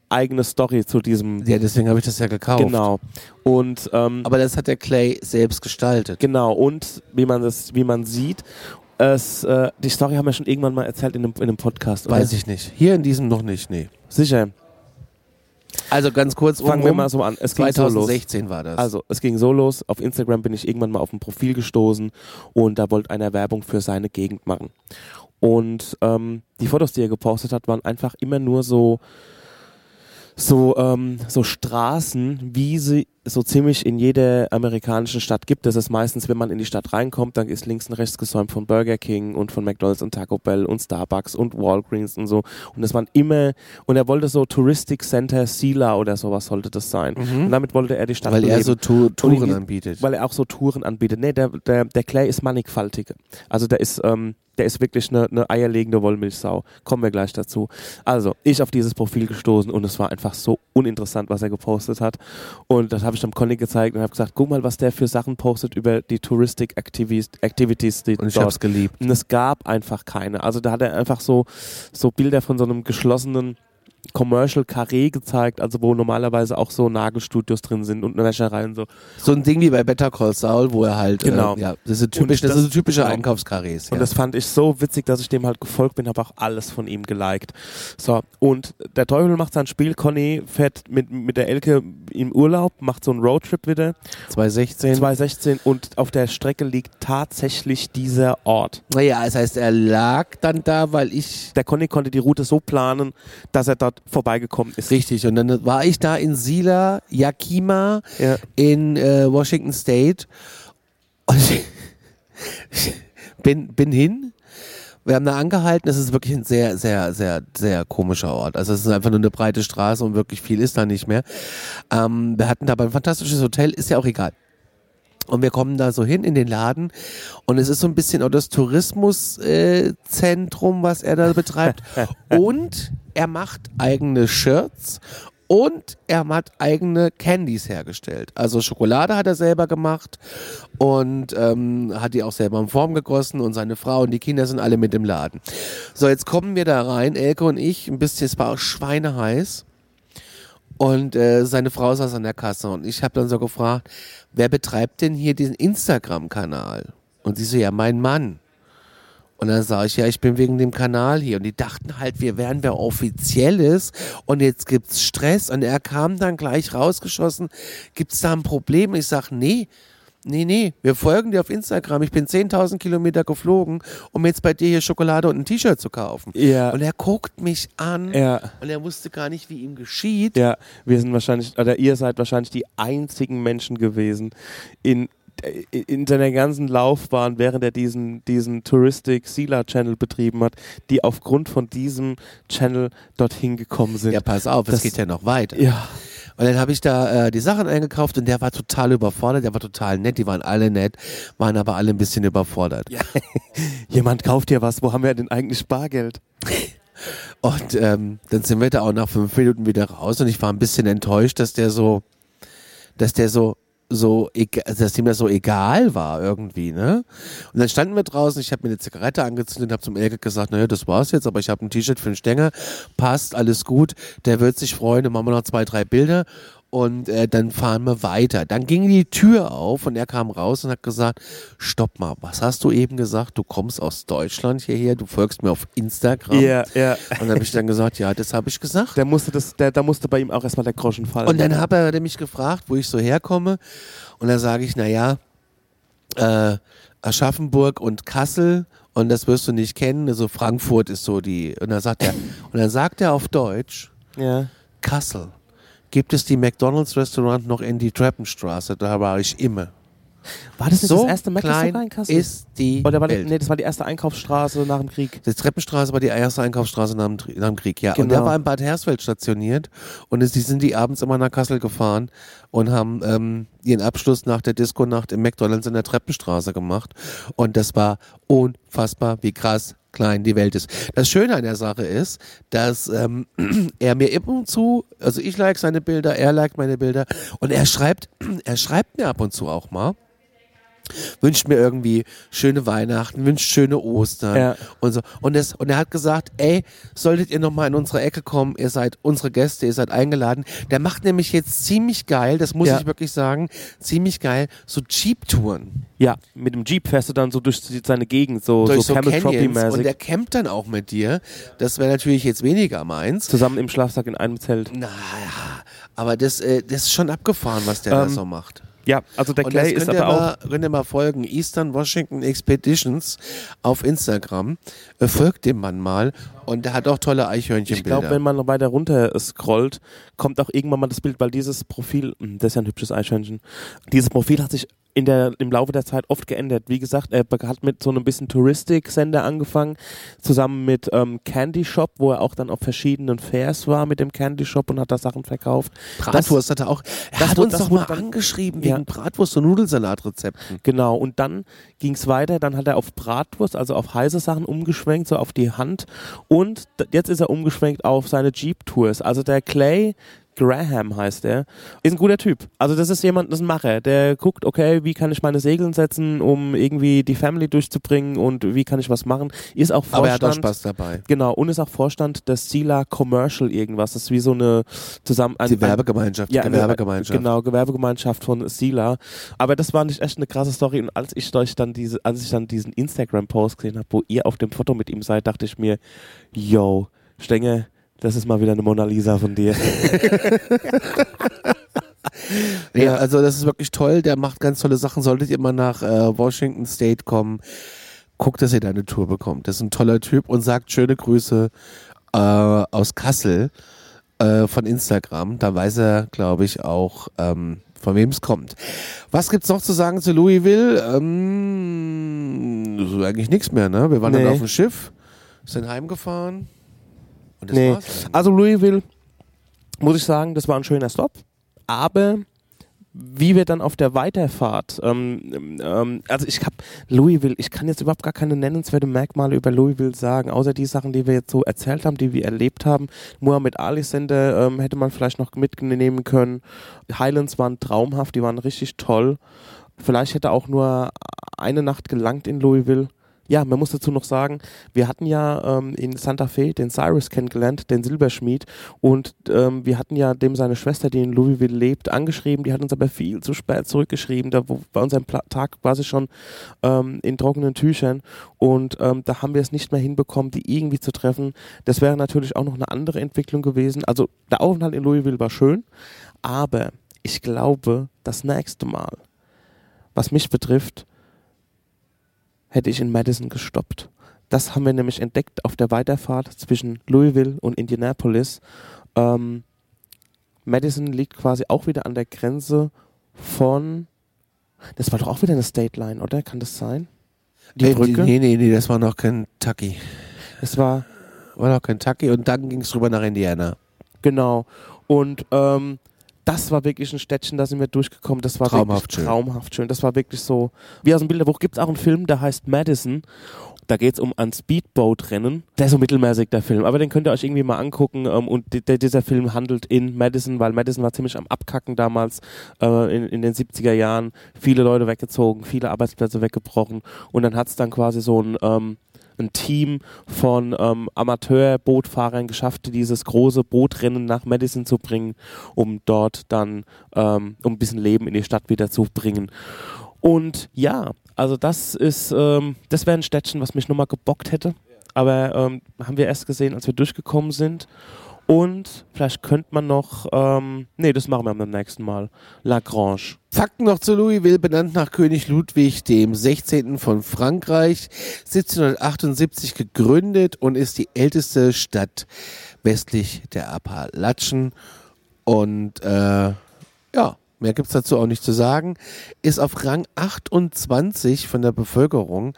eigene Story zu diesem, Ja, deswegen habe ich das ja gekauft. genau und ähm, Aber das hat der Clay selbst gestaltet. Genau, und wie man das, wie man sieht, es, äh, die Story haben wir schon irgendwann mal erzählt in einem, in einem Podcast. oder? Weiß ich nicht. Hier in diesem noch nicht, nee. Sicher. Also ganz kurz, Fangen wir umrum, mal so an. Es ging so los. 2016 war das. Also, es ging so los. Auf Instagram bin ich irgendwann mal auf ein Profil gestoßen und da wollte einer Werbung für seine Gegend machen. Und ähm, die Fotos, die er gepostet hat, waren einfach immer nur so so ähm, so Straßen, wie sie so ziemlich in jeder amerikanischen Stadt gibt. Das ist meistens, wenn man in die Stadt reinkommt, dann ist links und rechts gesäumt von Burger King und von McDonald's und Taco Bell und Starbucks und Walgreens und so. Und das waren immer und er wollte so Touristic Center Sila oder sowas sollte das sein. Und damit wollte er die Stadt Mhm. weil er beleben. so tu Touren die- anbietet. Weil er auch so Touren anbietet. Nee, der, der, der Clay ist mannigfaltig. Also der ist, ähm, der ist wirklich eine, eine eierlegende Wollmilchsau. Kommen wir gleich dazu. Also, ich auf dieses Profil gestoßen und es war einfach so uninteressant, was er gepostet hat. Und das habe ich dem Conny gezeigt und habe gesagt, guck mal, was der für Sachen postet über die Touristic Activities, Activities die Und ich dort hab's geliebt. und es gab einfach keine. Also da hat er einfach so, so Bilder von so einem geschlossenen Commercial Carré gezeigt, also wo normalerweise auch so Nagelstudios drin sind und eine Wäscherei und so. So ein Ding wie bei Better Call Saul, wo er halt, Genau. äh, ja, das ist typisch, Und das, das- ist typische genau. Einkaufskarrés. Und Ja. das fand ich so witzig, dass ich dem halt gefolgt bin, habe auch alles von ihm geliked. So, und der Teufel macht sein Spiel, Conny fährt mit, mit der Elke im Urlaub, macht so einen Roadtrip wieder, 2016. 2016 und auf der Strecke liegt tatsächlich dieser Ort. naja, das heißt, er lag dann da, weil ich, Der Conny konnte die Route so planen, dass er dort dort vorbeigekommen ist. Richtig, und dann war ich da in Sila, Yakima, Ja. in äh, Washington State und ich *laughs* bin, bin hin. Wir haben da angehalten, es ist wirklich ein sehr, sehr, sehr, sehr komischer Ort. Also es ist einfach nur eine breite Straße und wirklich viel ist da nicht mehr. Ähm, wir hatten da aber ein fantastisches Hotel, ist ja auch egal. Und wir kommen da so hin in den Laden und es ist so ein bisschen auch das Tourismuszentrum, äh, was er da betreibt. *laughs* und er macht eigene Shirts und er hat eigene Candies hergestellt. Also Schokolade hat er selber gemacht und ähm, hat die auch selber in Form gegossen und seine Frau und die Kinder sind alle mit im Laden. So, jetzt kommen wir da rein, Elke und ich, ein bisschen, es war auch schweineheiß. Und äh, seine Frau saß an der Kasse und ich habe dann so gefragt, wer betreibt denn hier diesen Instagram-Kanal? Und sie so, ja, mein Mann. Und dann sage ich, ja, ich bin wegen dem Kanal hier. Und die dachten halt, wir wären wer Offizielles und jetzt gibt's Stress. Und er kam dann gleich rausgeschossen, gibt's da ein Problem? Ich sag, nee, nee, nee, wir folgen dir auf Instagram. Ich bin 10.000 Kilometer geflogen, um jetzt bei dir hier Schokolade und ein T-Shirt zu kaufen. Ja. Und er guckt mich an Ja. und er wusste gar nicht, wie ihm geschieht. Ja, wir sind wahrscheinlich, oder ihr seid wahrscheinlich die einzigen Menschen gewesen in, in seiner ganzen Laufbahn, während er diesen, diesen Touristic Sila Channel betrieben hat, die aufgrund von diesem Channel dorthin gekommen sind. Ja, pass auf, es Das- geht ja noch weiter. Ja. Und dann habe ich da äh, die Sachen eingekauft und der war total überfordert, der war total nett, die waren alle nett, waren aber alle ein bisschen überfordert. *laughs* Jemand kauft dir was, wo haben wir denn eigentlich Bargeld? *laughs* Und ähm, dann sind wir da auch nach fünf Minuten wieder raus und ich war ein bisschen enttäuscht, dass der so, dass der so, so, ega- dass ihm das so egal war irgendwie, ne? Und dann standen wir draußen, ich habe mir eine Zigarette angezündet, habe zum Elke gesagt, naja, das war's jetzt, aber ich habe ein T-Shirt für den Stänger, passt, alles gut, der wird sich freuen, dann machen wir noch zwei, drei Bilder und äh, dann fahren wir weiter. Dann ging die Tür auf und er kam raus und hat gesagt, stopp mal, was hast du eben gesagt? Du kommst aus Deutschland hierher, du folgst mir auf Instagram. Ja, ja. Und dann habe ich dann gesagt, ja, das habe ich gesagt. Der musste das, der, da musste bei ihm auch erstmal der Groschen fallen. Und dann hat er mich gefragt, wo ich so herkomme. Und dann sage ich, naja, äh, Aschaffenburg und Kassel. Und das wirst du nicht kennen. Also Frankfurt ist so die. Und dann sagt er, und dann sagt er auf Deutsch, ja. Kassel. Gibt es die McDonalds Restaurant noch in die Treppenstraße? Da war ich immer. War das nicht so das erste Mac klein sogar in Kassel? ist die Oder war die, Welt. nee, das war die erste Einkaufsstraße nach dem Krieg. Die Treppenstraße war die erste Einkaufsstraße nach dem, nach dem Krieg, ja. Und Genau. der war in Bad Hersfeld stationiert und es, die sind die abends immer nach Kassel gefahren und haben ähm, ihren Abschluss nach der Disco-Nacht im McDonalds in der Treppenstraße gemacht. Und das war unfassbar, wie krass klein die Welt ist. Das Schöne an der Sache ist, dass ähm, *clears throat* er mir ab und zu, also ich like seine Bilder, er liked meine Bilder und er schreibt, *clears throat* er schreibt mir ab und zu auch mal, wünscht mir irgendwie schöne Weihnachten, wünscht schöne Ostern Ja. und so. Und, das, und er hat gesagt, ey, solltet ihr noch mal in unsere Ecke kommen, ihr seid unsere Gäste, ihr seid eingeladen. Der macht nämlich jetzt ziemlich geil, das muss Ja. ich wirklich sagen, ziemlich geil, so Jeep-Touren Ja, mit dem Jeep fährst du dann so durch seine Gegend, so, durch so so Canyons und der campt dann auch mit dir. Das wäre natürlich jetzt weniger meins. Zusammen im Schlafsack in einem Zelt. Naja, aber das, äh, das ist schon abgefahren, was der da Ähm, so macht. Ja, also der Clay ist ihr, aber auch. mal, könnt ihr mal folgen. Eastern Washington Expeditions auf Instagram. Äh, folgt dem Mann mal. Und der hat auch tolle Ich Eichhörnchenbilder. glaube, wenn man noch weiter runter scrollt, kommt auch irgendwann mal das Bild, weil dieses Profil, hm, das ist ja ein hübsches Eichhörnchen, dieses Profil hat sich in der, im Laufe der Zeit oft geändert. Wie gesagt, er hat mit so einem bisschen Touristik-Sender angefangen, zusammen mit ähm, Candy Shop, wo er auch dann auf verschiedenen Fairs war mit dem Candy Shop und hat da Sachen verkauft. Bratwurst hat er auch. Er das hat uns das doch mal dann- angeschrieben Ja. wegen Bratwurst- und Nudelsalatrezepten. Genau, und dann ging es weiter, dann hat er auf Bratwurst, also auf heiße Sachen umgeschwenkt, so auf die Hand. Und jetzt ist er umgeschwenkt auf seine Jeep-Tours. Also der Clay Graham heißt er, ist ein guter Typ. Also das ist jemand, das ist ein Macher, der guckt, okay, wie kann ich meine Segeln setzen, um irgendwie die Family durchzubringen und wie kann ich was machen. Ist auch Vorstand. Aber er hat auch Spaß dabei. Genau, und ist auch Vorstand des Sila Commercial irgendwas. Das ist wie so eine zusammen ein, Die ein- Werbegemeinschaft, ja, Gewerbegemeinschaft. Genau, Gewerbegemeinschaft von Sila. Aber das war nicht echt eine krasse Story. Und als ich euch dann diese, als ich dann diesen Instagram-Post gesehen habe, wo ihr auf dem Foto mit ihm seid, dachte ich mir, yo, Stenge, das ist mal wieder eine Mona Lisa von dir. *laughs* Ja, also das ist wirklich toll. Der macht ganz tolle Sachen. Solltet ihr mal nach äh, Washington State kommen, guckt, dass ihr da eine Tour bekommt. Das ist ein toller Typ und sagt schöne Grüße äh, aus Kassel äh, von Instagram. Da weiß er, glaube ich, auch, ähm, von wem es kommt. Was gibt's noch zu sagen zu Louisville? Ähm, eigentlich nichts mehr, ne? Wir waren Nee. dann auf dem Schiff, sind heimgefahren. Nee. Also Louisville, muss ich sagen, das war ein schöner Stop. Aber wie wir dann auf der Weiterfahrt, ähm, ähm, also ich habe Louisville, ich kann jetzt überhaupt gar keine nennenswerte Merkmale über Louisville sagen, außer die Sachen, die wir jetzt so erzählt haben, die wir erlebt haben. Muhammad Ali Center ähm, hätte man vielleicht noch mitnehmen können. Highlands waren traumhaft, die waren richtig toll. Vielleicht hätte auch nur eine Nacht gelangt in Louisville. Ja, man muss dazu noch sagen, wir hatten ja ähm, in Santa Fe den Cyrus kennengelernt, den Silberschmied, und ähm, wir hatten ja dem seine Schwester, die in Louisville lebt, angeschrieben, die hat uns aber viel zu spät zurückgeschrieben, da war unser Tag quasi schon ähm, in trockenen Tüchern. Und ähm, da haben wir es nicht mehr hinbekommen, die irgendwie zu treffen. Das wäre natürlich auch noch eine andere Entwicklung gewesen. Also der Aufenthalt in Louisville war schön, aber ich glaube, das nächste Mal, was mich betrifft, hätte ich in Madison gestoppt. Das haben wir nämlich entdeckt auf der Weiterfahrt zwischen Louisville und Indianapolis. Ähm, Madison liegt quasi auch wieder an der Grenze von. Das war doch auch wieder eine State Line, oder? Kann das sein? Die Äh, Brücke? Nee, nee, nee, das war noch Kentucky. Es war, War noch Kentucky und dann ging es rüber nach Indiana. genau. Und ähm, das war wirklich ein Städtchen, da sind wir durchgekommen. Das war Traumhaft wirklich schön. traumhaft schön. Das war wirklich so. Wie aus dem Bilderbuch gibt es auch einen Film, der heißt Madison. Da geht es um ein Speedboat-Rennen. Der ist so mittelmäßig, der Film. Aber den könnt ihr euch irgendwie mal angucken. Ähm, und di- di- dieser Film handelt in Madison, weil Madison war ziemlich am Abkacken damals äh, in, in den 70er Jahren. Viele Leute weggezogen, viele Arbeitsplätze weggebrochen. Und dann hat es dann quasi so ein, ähm, ein Team von ähm, Amateurbootfahrern geschafft, dieses große Bootrennen nach Madison zu bringen, um dort dann ähm, um ein bisschen Leben in die Stadt wieder zu bringen. Und ja, also das ist, ähm, das wäre ein Städtchen, was mich nochmal gebockt hätte. Aber ähm, haben wir erst gesehen, als wir durchgekommen sind. Und vielleicht könnte man noch, ähm, nee, das machen wir beim nächsten Mal. Lagrange. Fakten noch zu Louisville, benannt nach König Ludwig dem 16. von Frankreich, 1778 gegründet und ist die älteste Stadt westlich der Appalachen. Und äh, ja, mehr gibt's dazu auch nicht zu sagen. Ist auf Rang 28 von der Bevölkerung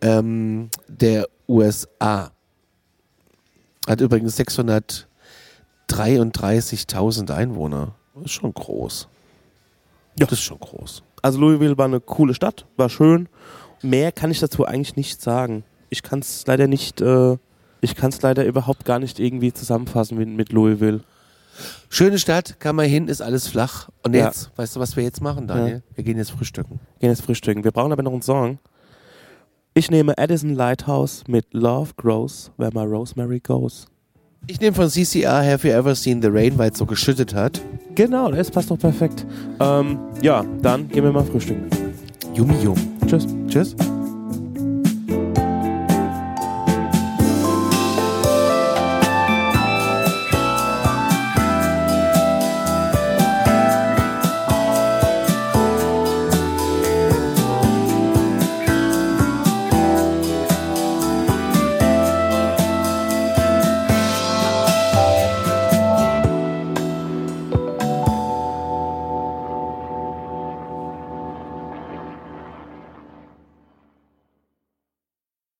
ähm, der USA. Hat übrigens 633.000 Einwohner. Das ist schon groß. Ja. Das ist schon groß. Also Louisville war eine coole Stadt, war schön. Mehr kann ich dazu eigentlich nicht sagen. Ich kann es leider nicht, äh, ich kann es leider überhaupt gar nicht irgendwie zusammenfassen mit, mit Louisville. Schöne Stadt, kann man hin, ist alles flach. Und Ja. jetzt, weißt du, was wir jetzt machen, Daniel? Wir gehen jetzt frühstücken. Gehen jetzt frühstücken. Wir brauchen aber noch einen Song. Ich nehme Addison Lighthouse mit Love Grows Where My Rosemary Goes. Ich nehme von CCR Have You Ever Seen the Rain, weil es so geschüttet hat. Genau, das passt doch perfekt. Ähm, ja, dann gehen wir mal frühstücken. Yumi Yum. Tschüss. Tschüss.